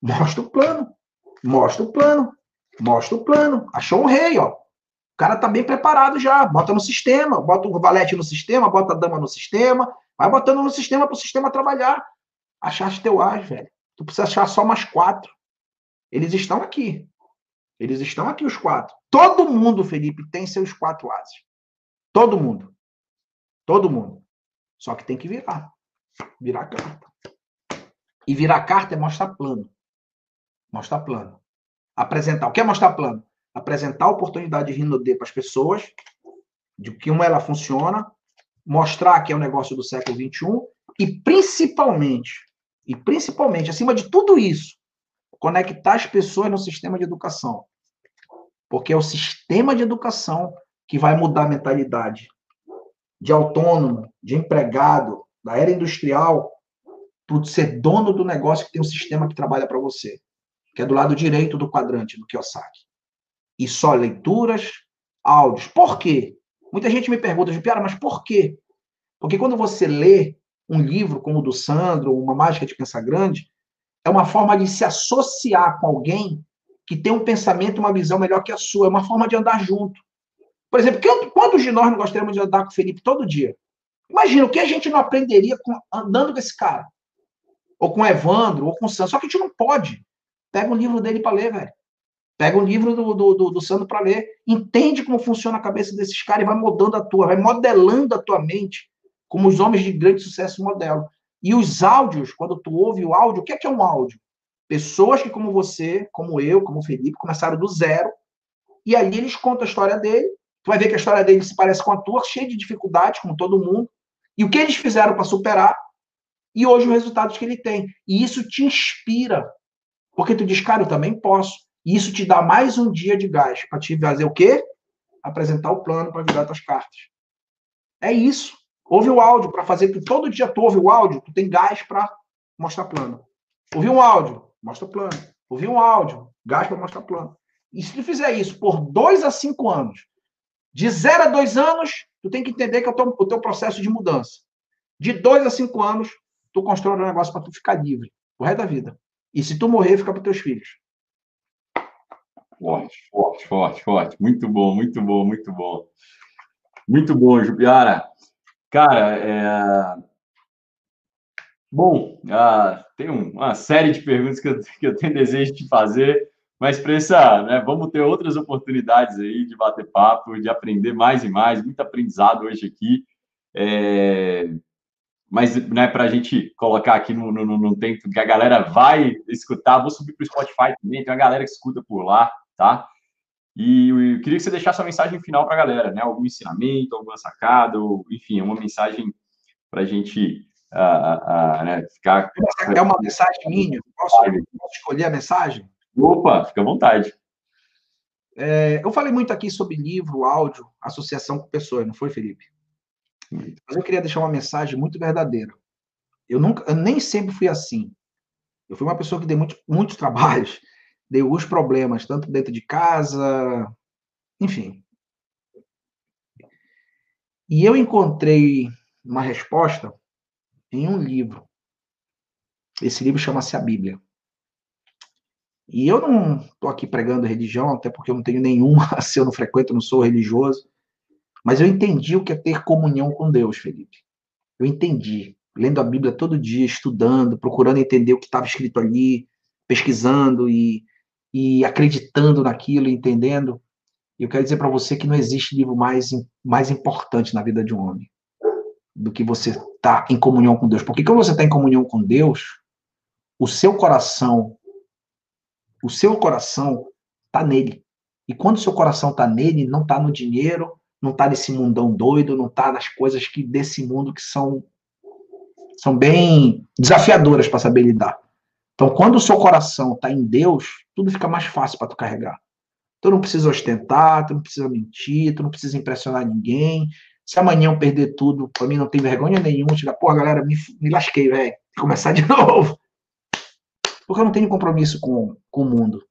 Mostra o plano. Mostra o plano. Mostra o plano. Achou um rei, ó. O cara tá bem preparado já. Bota no sistema, bota o valete no sistema, bota a dama no sistema, vai botando no sistema para o sistema trabalhar. Achaste teu as, velho. Tu precisa achar só mais quatro. Eles estão aqui. Eles estão aqui, os quatro. Todo mundo, Felipe, tem seus quatro ases. Todo mundo. Todo mundo. Só que tem que virar. Virar carta. E virar carta é mostrar plano. Mostrar plano. Apresentar. O que é mostrar plano? Apresentar a oportunidade de Rinode para as pessoas, de como ela funciona, mostrar que é um negócio do século XXI e, principalmente, e principalmente, acima de tudo isso, conectar as pessoas no sistema de educação. Porque é o sistema de educação que vai mudar a mentalidade de autônomo, de empregado, da era industrial, para ser dono do negócio que tem um sistema que trabalha para você, que é do lado direito do quadrante do Kiyosaki. E só leituras, áudios. Por quê? Muita gente me pergunta, Piara, mas por quê? Porque quando você lê um livro como o do Sandro, Uma Mágica de Pensar Grande, é uma forma de se associar com alguém que tem um pensamento, uma visão melhor que a sua. É uma forma de andar junto. Por exemplo, quantos de nós não gostaríamos de andar com o Felipe todo dia? Imagina, o que a gente não aprenderia com, andando com esse cara? Ou com o Evandro, ou com o Sandro. Só que a gente não pode. Pega um livro dele para ler, velho. Pega um livro do, do, do, do Sandro para ler. Entende como funciona a cabeça desses caras e vai mudando a tua, vai modelando a tua mente como os homens de grande sucesso modelo. E os áudios, quando tu ouve o áudio, o que é, que é um áudio? Pessoas que, como você, como eu, como o Felipe, começaram do zero, e ali eles contam a história dele. Tu vai ver que a história dele se parece com a tua, cheia de dificuldades, como todo mundo. E o que eles fizeram para superar, e hoje os resultados que ele tem. E isso te inspira. Porque tu diz, cara, eu também posso. E isso te dá mais um dia de gás para te fazer o quê? Apresentar o plano para virar tuas cartas. É isso. Ouve o áudio para fazer que todo dia tu ouve o áudio, tu tem gás para mostrar plano. Ouvi um áudio, mostra plano. Ouvi um áudio, gás para mostrar plano. E se tu fizer isso por dois a cinco anos, de zero a dois anos, tu tem que entender que é o teu, o teu processo de mudança. De dois a cinco anos, tu constrói um negócio para tu ficar livre o resto da vida. E se tu morrer, fica para teus filhos. Forte, forte, forte, forte. Muito bom, muito bom, muito bom. Muito bom, Jupiara. Cara, é... bom, ah, tem uma série de perguntas que eu, que eu tenho desejo de fazer, Mas, Pressa, né, vamos ter outras oportunidades aí de bater papo, de aprender mais e mais, muito aprendizado hoje aqui. É... Mas, né, para a gente colocar aqui no, no, no, tempo que a galera vai escutar, vou subir para o Spotify também, tem uma galera que escuta por lá, tá? E eu queria que você deixasse uma mensagem final para a galera, né? Algum ensinamento, alguma sacada, ou, enfim, uma mensagem para a gente uh, uh, né, ficar. É uma mensagem minha? Posso, posso escolher a mensagem? Opa, fica à vontade. É, eu falei muito aqui sobre livro, áudio, associação com pessoas, não foi, Felipe? Mas eu queria deixar uma mensagem muito verdadeira. Eu nunca, eu nem sempre fui assim. Eu fui uma pessoa que dei muito, muitos trabalhos, dei alguns problemas, tanto dentro de casa, enfim. E eu encontrei uma resposta em um livro. Esse livro chama-se A Bíblia. E eu não estou aqui pregando religião, até porque eu não tenho nenhuma, se eu não frequento, eu não sou religioso. Mas eu entendi o que é ter comunhão com Deus, Felipe. Eu entendi. Lendo a Bíblia todo dia, estudando, procurando entender o que estava escrito ali, pesquisando e, e acreditando naquilo, entendendo. E eu quero dizer para você que não existe livro mais, mais importante na vida de um homem do que você estar tá em comunhão com Deus. Porque quando você está em comunhão com Deus, o seu coração, o seu coração está nele. E quando o seu coração está nele, não está no dinheiro, não está nesse mundão doido, não está nas coisas que desse mundo que são são bem desafiadoras para saber lidar. Então, quando o seu coração está em Deus, tudo fica mais fácil para tu carregar. Tu não precisa ostentar, tu não precisa mentir, tu não precisa impressionar ninguém. Se amanhã eu perder tudo, para mim não tem vergonha nenhuma, chegar, pô, galera, me, me lasquei, velho. Começar de novo. Porque eu não tenho compromisso com, com o mundo.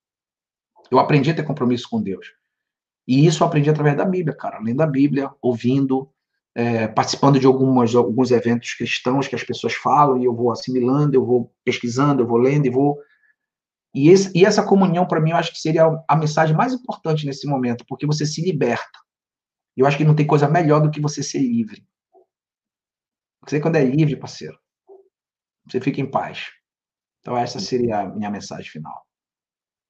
Eu aprendi a ter compromisso com Deus. E isso eu aprendi através da Bíblia, cara. Lendo a Bíblia, ouvindo, é, participando de algumas, alguns eventos cristãos que as pessoas falam, e eu vou assimilando, eu vou pesquisando, eu vou lendo e vou. E, esse, e essa comunhão, para mim, eu acho que seria a mensagem mais importante nesse momento, porque você se liberta. Eu acho que não tem coisa melhor do que você ser livre. Você, quando é livre, parceiro, você fica em paz. Então, essa seria a minha mensagem final.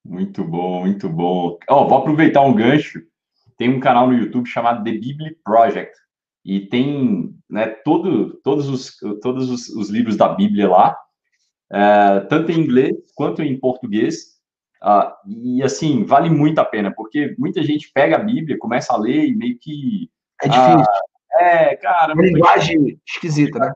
Muito bom, muito bom. Oh, vou aproveitar um gancho. Tem um canal no YouTube chamado The Bible Project e tem né, todo, todos, os, todos os, os livros da Bíblia lá, é, tanto em inglês quanto em português. Uh, e assim, vale muito a pena, porque muita gente pega a Bíblia, começa a ler e meio que. É difícil. Uh, é, cara. Uma linguagem esquisita, né?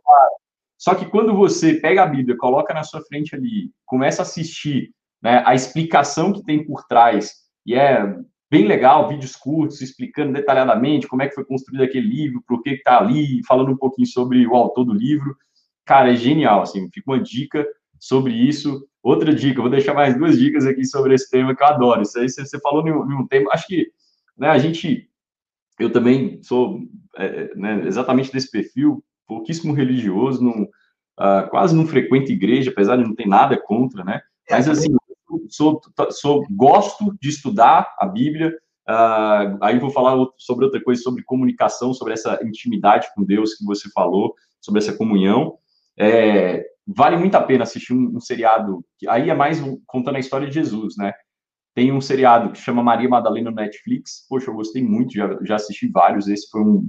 Só que quando você pega a Bíblia, coloca na sua frente ali, começa a assistir né, a explicação que tem por trás, e é bem legal, vídeos curtos explicando detalhadamente como é que foi construído aquele livro, por que está ali, falando um pouquinho sobre o autor do livro. Cara, é genial, assim, fica uma dica sobre isso. Outra dica, vou deixar mais duas dicas aqui sobre esse tema que eu adoro. Isso aí você falou em um tema, acho que né, a gente, eu também sou é, né, exatamente desse perfil, pouquíssimo religioso, não, uh, quase não frequento igreja, apesar de não ter nada contra, né? Mas assim, sou, sou, gosto de estudar a Bíblia. Uh, aí vou falar sobre outra coisa, sobre comunicação, sobre essa intimidade com Deus que você falou, sobre essa comunhão. É, vale muito a pena assistir um, um seriado, que aí é mais contando a história de Jesus, né? Tem um seriado que chama Maria Madalena no Netflix. Poxa, eu gostei muito, já, já assisti vários, esse foi um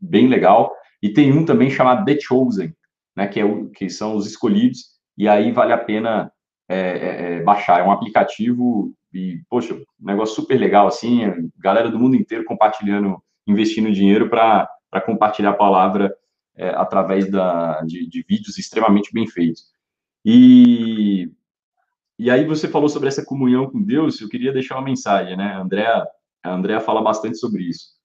bem legal. E tem um também chamado The Chosen, né? Que, é o, que são os escolhidos. E aí vale a pena é, é, é, baixar. É um aplicativo e, poxa, um negócio super legal, assim, galera do mundo inteiro compartilhando, investindo dinheiro para compartilhar a palavra é, através da, de, de, vídeos extremamente bem feitos. E, e aí você falou sobre essa comunhão com Deus, eu queria deixar uma mensagem, né? A Andrea, a Andrea fala bastante sobre isso.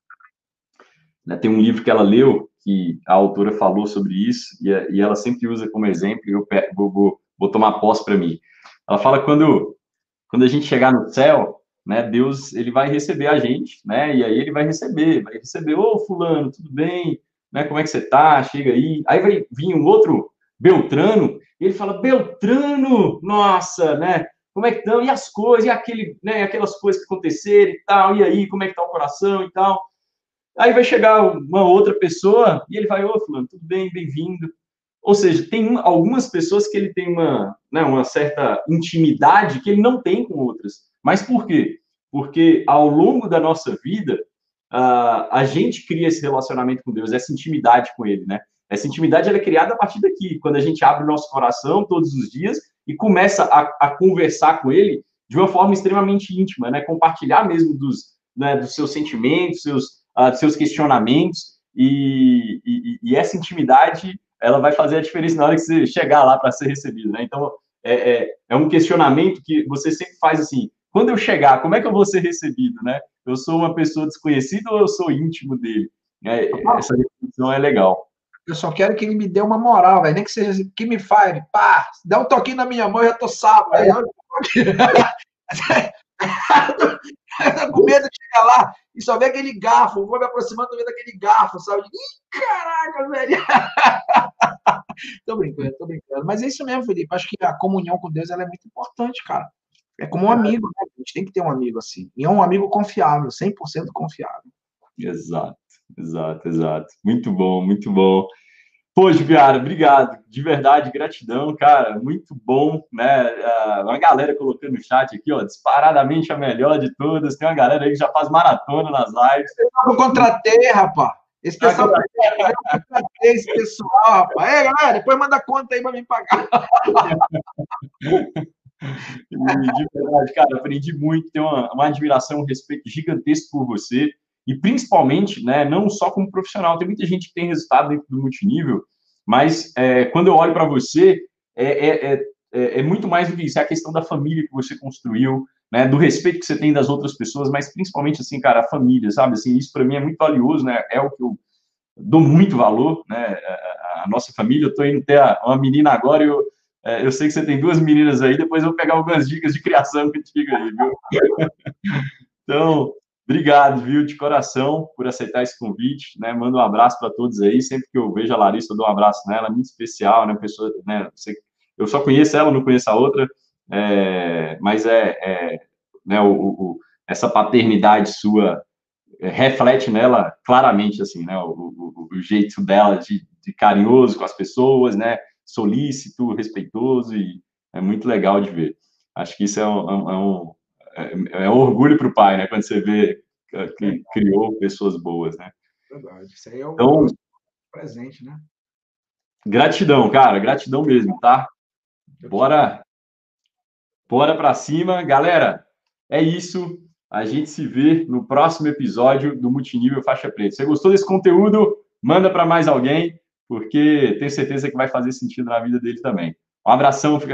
Né, tem um livro que ela leu, que a autora falou sobre isso, e, e ela sempre usa como exemplo, e eu vou, vou, vou tomar posse para mim. Ela fala quando quando a gente chegar no céu, né, Deus ele vai receber a gente, né? E aí ele vai receber, vai receber, ô fulano, tudo bem? Né, como é que você tá? Chega aí. Aí vai vir um outro Beltrano, e ele fala: "Beltrano, nossa, né? Como é que estão? E as coisas, e aquele, né, aquelas coisas que aconteceram e tal, e aí, como é que tá o coração e tal?" Aí vai chegar uma outra pessoa e ele vai: "Ô, fulano, tudo bem? Bem-vindo." Ou seja, tem algumas pessoas que ele tem uma, né, uma certa intimidade que ele não tem com outras. Mas por quê? Porque ao longo da nossa vida, uh, a gente cria esse relacionamento com Deus, essa intimidade com Ele, né? Essa intimidade é criada a partir daqui, quando a gente abre o nosso coração todos os dias e começa a, a conversar com Ele de uma forma extremamente íntima, né? Compartilhar mesmo dos, né, dos seus sentimentos, seus, uh, seus questionamentos e, e, e, essa intimidade ela vai fazer a diferença na hora que você chegar lá para ser recebido, né? Então é, é, é, um questionamento que você sempre faz assim: quando eu chegar, como é que eu vou ser recebido, né? Eu sou uma pessoa desconhecida ou eu sou íntimo dele? É, essa definição é legal. Eu só quero que ele me dê uma moral, velho. Nem que seja que me fire, pá, dá um toquinho na minha mão, eu já tô salvo. Aí eu... com medo de chegar lá e só ver aquele garfo, vou me aproximando do meio daquele garfo, sabe? Ih, caraca, velho! tô brincando, tô brincando. Mas é isso mesmo, Felipe. Acho que a comunhão com Deus ela é muito importante, cara. É como um amigo, né? A gente tem que ter um amigo assim. E é um amigo confiável, 100% confiável. Exato, exato, exato. Muito bom, muito bom. Pô, Jubiara, obrigado. De verdade, gratidão, cara. Muito bom, né? Uh, uma galera colocando no chat aqui, ó, disparadamente a melhor de todas. Tem uma galera aí que já faz maratona nas lives. Eu contratei, rapaz. Esse pessoal, eu contratei esse pessoal, rapaz. É, galera, depois manda conta aí para me pagar. de verdade, cara, aprendi muito, tenho uma, uma admiração, um respeito gigantesco por você. E principalmente, né, não só como profissional, tem muita gente que tem resultado dentro do multinível, mas é, quando eu olho para você, é, é, é, é, muito mais do que isso, é a questão da família que você construiu, né, do respeito que você tem das outras pessoas, mas principalmente, assim, cara, a família, sabe, assim, isso para mim é muito valioso, né, é o que eu dou muito valor, né, a, a nossa família, eu estou indo ter uma menina agora e eu, é, eu sei que você tem duas meninas aí, depois eu vou pegar algumas dicas de criação contigo aí, viu? então, Obrigado, viu, de coração, por aceitar esse convite, né? Mando um abraço para todos aí. Sempre que eu vejo a Larissa, eu dou um abraço nela, muito especial, né? Pessoa, né? Eu só conheço ela, não conheço a outra, é, mas é, é né? O, o, essa paternidade sua é, reflete nela claramente, assim, né? O, o jeito dela de, de, carinhoso com as pessoas, né? Solícito, respeitoso e é muito legal de ver. Acho que isso é um, é um é, é um orgulho para o pai, né? Quando você vê que criou pessoas boas, né? Verdade. Isso aí é o então, presente, né? Gratidão, cara, gratidão mesmo, tá? Bora, bora para cima, galera. É isso. A gente se vê no próximo episódio do Multinível Faixa Preta. Você gostou desse conteúdo? Manda para mais alguém, porque tenho certeza que vai fazer sentido na vida dele também. Um abração, fica com